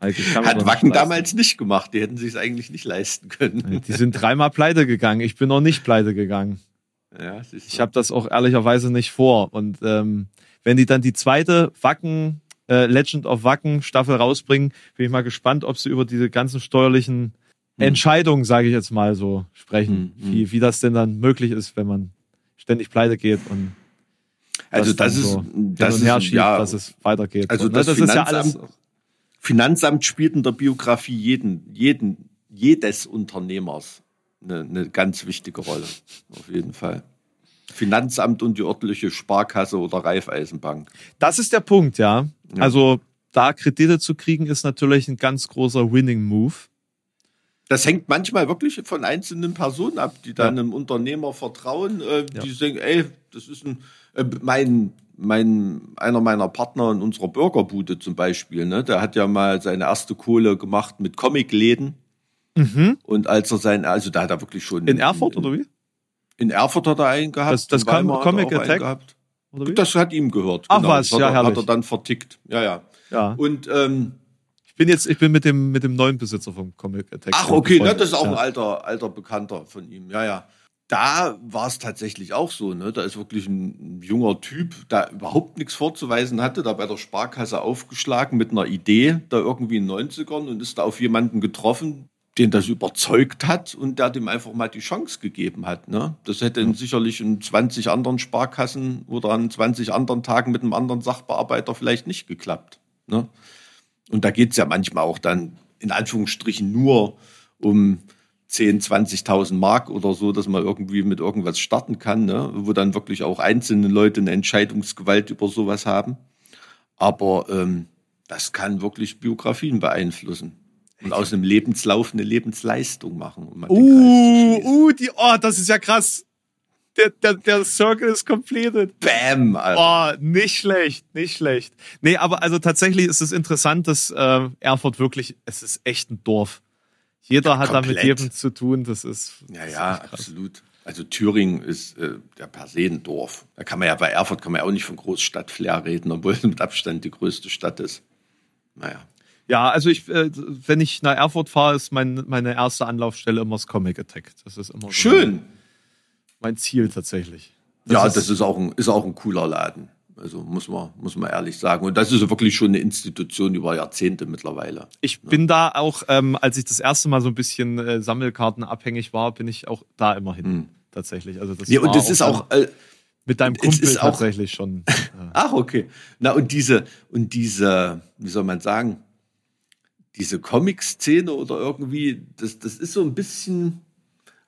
Also ich kann Hat Wacken nicht damals nicht gemacht. Die hätten sich es eigentlich nicht leisten können. Die sind dreimal pleite gegangen. Ich bin noch nicht pleite gegangen. Ja. Ich habe das auch ehrlicherweise nicht vor. Und ähm, wenn die dann die zweite Wacken, äh, Legend of Wacken Staffel rausbringen, bin ich mal gespannt, ob sie über diese ganzen steuerlichen Entscheidungen, sage ich jetzt mal so, sprechen. Hm, hm. Wie, wie das denn dann möglich ist, wenn man ständig pleite geht und also das das ist, so das ist schiebt, ja, dass es weitergeht. also Und, ne, das, ist ja alles. Finanzamt, Finanzamt spielt in der Biografie jeden, jeden, jedes Unternehmers eine, eine ganz wichtige Rolle. Auf jeden Fall. Finanzamt und die örtliche Sparkasse oder Raiffeisenbank. Das ist der Punkt, ja. Ja. Also da Kredite zu kriegen, ist natürlich ein ganz großer Winning Move. Das hängt manchmal wirklich von einzelnen Personen ab, die dann Ja. einem Unternehmer vertrauen, äh, Ja. die denken, ey, das ist ein, äh, mein, mein, einer meiner Partner in unserer Burgerbude zum Beispiel, ne, der hat ja mal seine erste Kohle gemacht mit Comicläden. Und als er sein, also da hat er wirklich schon. Mhm. In Erfurt oder wie? In Erfurt hat er einen gehabt. Das- das in Weimar Com- hat Comic auch einen Attack? gehabt. Das hat ihm gehört. Ach genau. was, das hat, ja, er, hat er dann vertickt. Ja, ja. Ja. Und ähm, bin jetzt, ich bin mit dem, mit dem neuen Besitzer vom Comic Attack. Ach, okay, ne, das ist auch ja. ein alter, alter Bekannter von ihm. Ja, ja. Da war es tatsächlich auch so, ne? Da ist wirklich ein junger Typ, der überhaupt nichts vorzuweisen hatte, da bei der Sparkasse aufgeschlagen mit einer Idee, da irgendwie in den 90ern und ist da auf jemanden getroffen, den das überzeugt hat und der dem einfach mal die Chance gegeben hat. Ne? Das hätte in sicherlich in 20 anderen Sparkassen oder an 20 anderen Tagen mit einem anderen Sachbearbeiter vielleicht nicht geklappt. Ne? Und da geht's ja manchmal auch dann in Anführungsstrichen nur um 10, 20.000 Mark oder so, dass man irgendwie mit irgendwas starten kann, ne? wo dann wirklich auch einzelne Leute eine Entscheidungsgewalt über sowas haben. Aber ähm, das kann wirklich Biografien beeinflussen und aus einem Lebenslauf eine Lebensleistung machen. Um Uh, uh, die, oh, das ist ja krass. Der, der, der Circle ist completed. Bam, Alter. Oh, nicht schlecht, nicht schlecht. Nee, aber also tatsächlich ist es interessant, dass äh, Erfurt wirklich, es ist echt ein Dorf. Jeder hat da mit komplett. jedem zu tun. Das ist. Ja, das ist ja, echt krass. absolut. Also Thüringen ist äh, ja per se ein Dorf. Da kann man ja bei Erfurt kann man ja auch nicht von Großstadt-Flair reden, obwohl es mit Abstand die größte Stadt ist. Naja. Ja, also ich, äh, wenn ich nach Erfurt fahre, ist mein, meine erste Anlaufstelle immer das Comic Attack. Das ist immer so Schön. Mein Ziel tatsächlich. ja, das ist auch ein, ist auch ein cooler Laden. Also muss man, muss man ehrlich sagen. Und das ist wirklich schon eine Institution über Jahrzehnte mittlerweile. Ich bin da auch, ähm, als ich das erste Mal so ein bisschen äh, Sammelkarten abhängig war, bin ich auch da immer hin. Tatsächlich. Also das Ja, und das ist auch, äh, mit deinem Kumpel ist auch- tatsächlich schon. Äh, ach, okay. Na, und diese, und diese, wie soll man sagen, diese Comic-Szene oder irgendwie, das, das ist so ein bisschen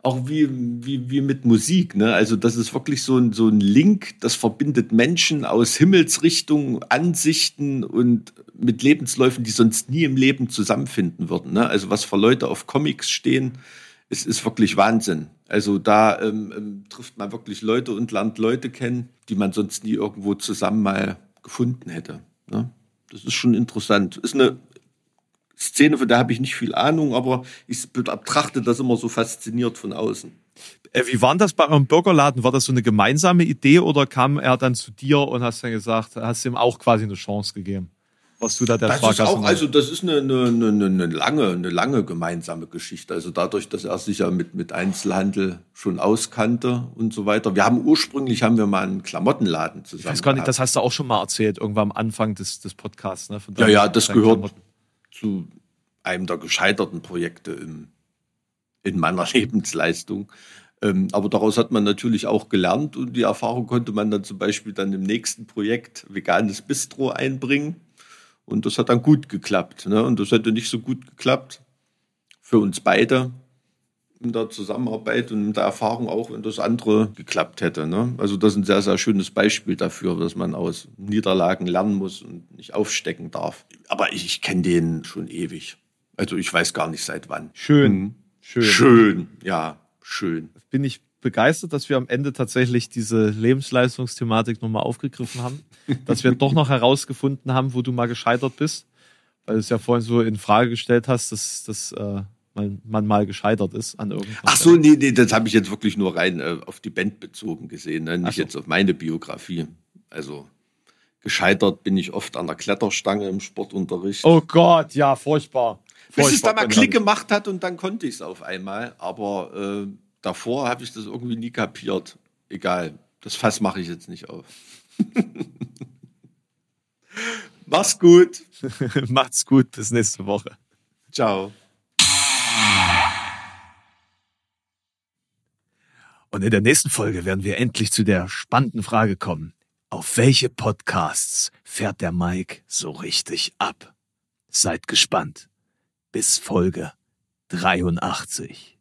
auch wie, wie, wie mit Musik, ne? Also, das ist wirklich so ein, so ein Link, das verbindet Menschen aus Himmelsrichtungen, Ansichten und mit Lebensläufen, die sonst nie im Leben zusammenfinden würden, ne? Also, was für Leute auf Comics stehen, es ist wirklich Wahnsinn. Also da ähm, ähm, trifft man wirklich Leute und lernt Leute kennen, die man sonst nie irgendwo zusammen mal gefunden hätte. Ne? Das ist schon interessant. Ist eine Szene, von der habe ich nicht viel Ahnung, aber ich betrachte das immer so fasziniert von außen. Äh, wie war das bei eurem Burgerladen? War das so eine gemeinsame Idee oder kam er dann zu dir und hast dann gesagt, hast ihm auch quasi eine Chance gegeben? Warst du da der Das ist auch, also das ist eine, eine, eine, eine lange, eine lange gemeinsame Geschichte. Also dadurch, dass er sich ja mit, mit Einzelhandel schon auskannte und so weiter. Wir haben ursprünglich haben wir mal einen Klamottenladen zusammen. ich weiß gar nicht, gehabt. das hast du auch schon mal erzählt, irgendwann am Anfang des, des Podcasts. Ne, Ja, ja, das gehört Klamotten. Zu einem der gescheiterten Projekte im, in meiner Lebensleistung. Ähm, aber daraus hat man natürlich auch gelernt und die Erfahrung konnte man dann zum Beispiel dann im nächsten Projekt veganes Bistro einbringen. Und das hat dann gut geklappt. Ne? Und das hätte nicht so gut geklappt für uns beide in der Zusammenarbeit und in der Erfahrung auch, wenn das andere geklappt hätte. Ne? Also das ist ein sehr, sehr schönes Beispiel dafür, dass man aus Niederlagen lernen muss und nicht aufstecken darf. Aber ich, ich kenne den schon ewig. Also ich weiß gar nicht seit wann. Schön, Mhm. schön. Schön, ja, schön. Bin ich begeistert, dass wir am Ende tatsächlich diese Lebensleistungsthematik nochmal aufgegriffen haben. dass wir doch noch herausgefunden haben, wo du mal gescheitert bist. Weil du es ja vorhin so in Frage gestellt hast, dass, dass äh, man, man mal gescheitert ist an irgendwas. Ach so, nee, nee, das habe ich jetzt wirklich nur rein äh, auf die Band bezogen gesehen, ne? Nicht so. jetzt auf meine Biografie. Also gescheitert bin ich oft an der Kletterstange im Sportunterricht. Oh Gott, ja, furchtbar. Bis es Furchtbar, da mal Klick gemacht hat und dann konnte ich es auf einmal. Aber äh, davor habe ich das irgendwie nie kapiert. Egal, das Fass mache ich jetzt nicht auf. Mach's gut. Macht's gut, bis nächste Woche. Ciao. Und in der nächsten Folge werden wir endlich zu der spannenden Frage kommen. Auf welche Podcasts fährt der Mike so richtig ab? Seid gespannt. Bis Folge 83.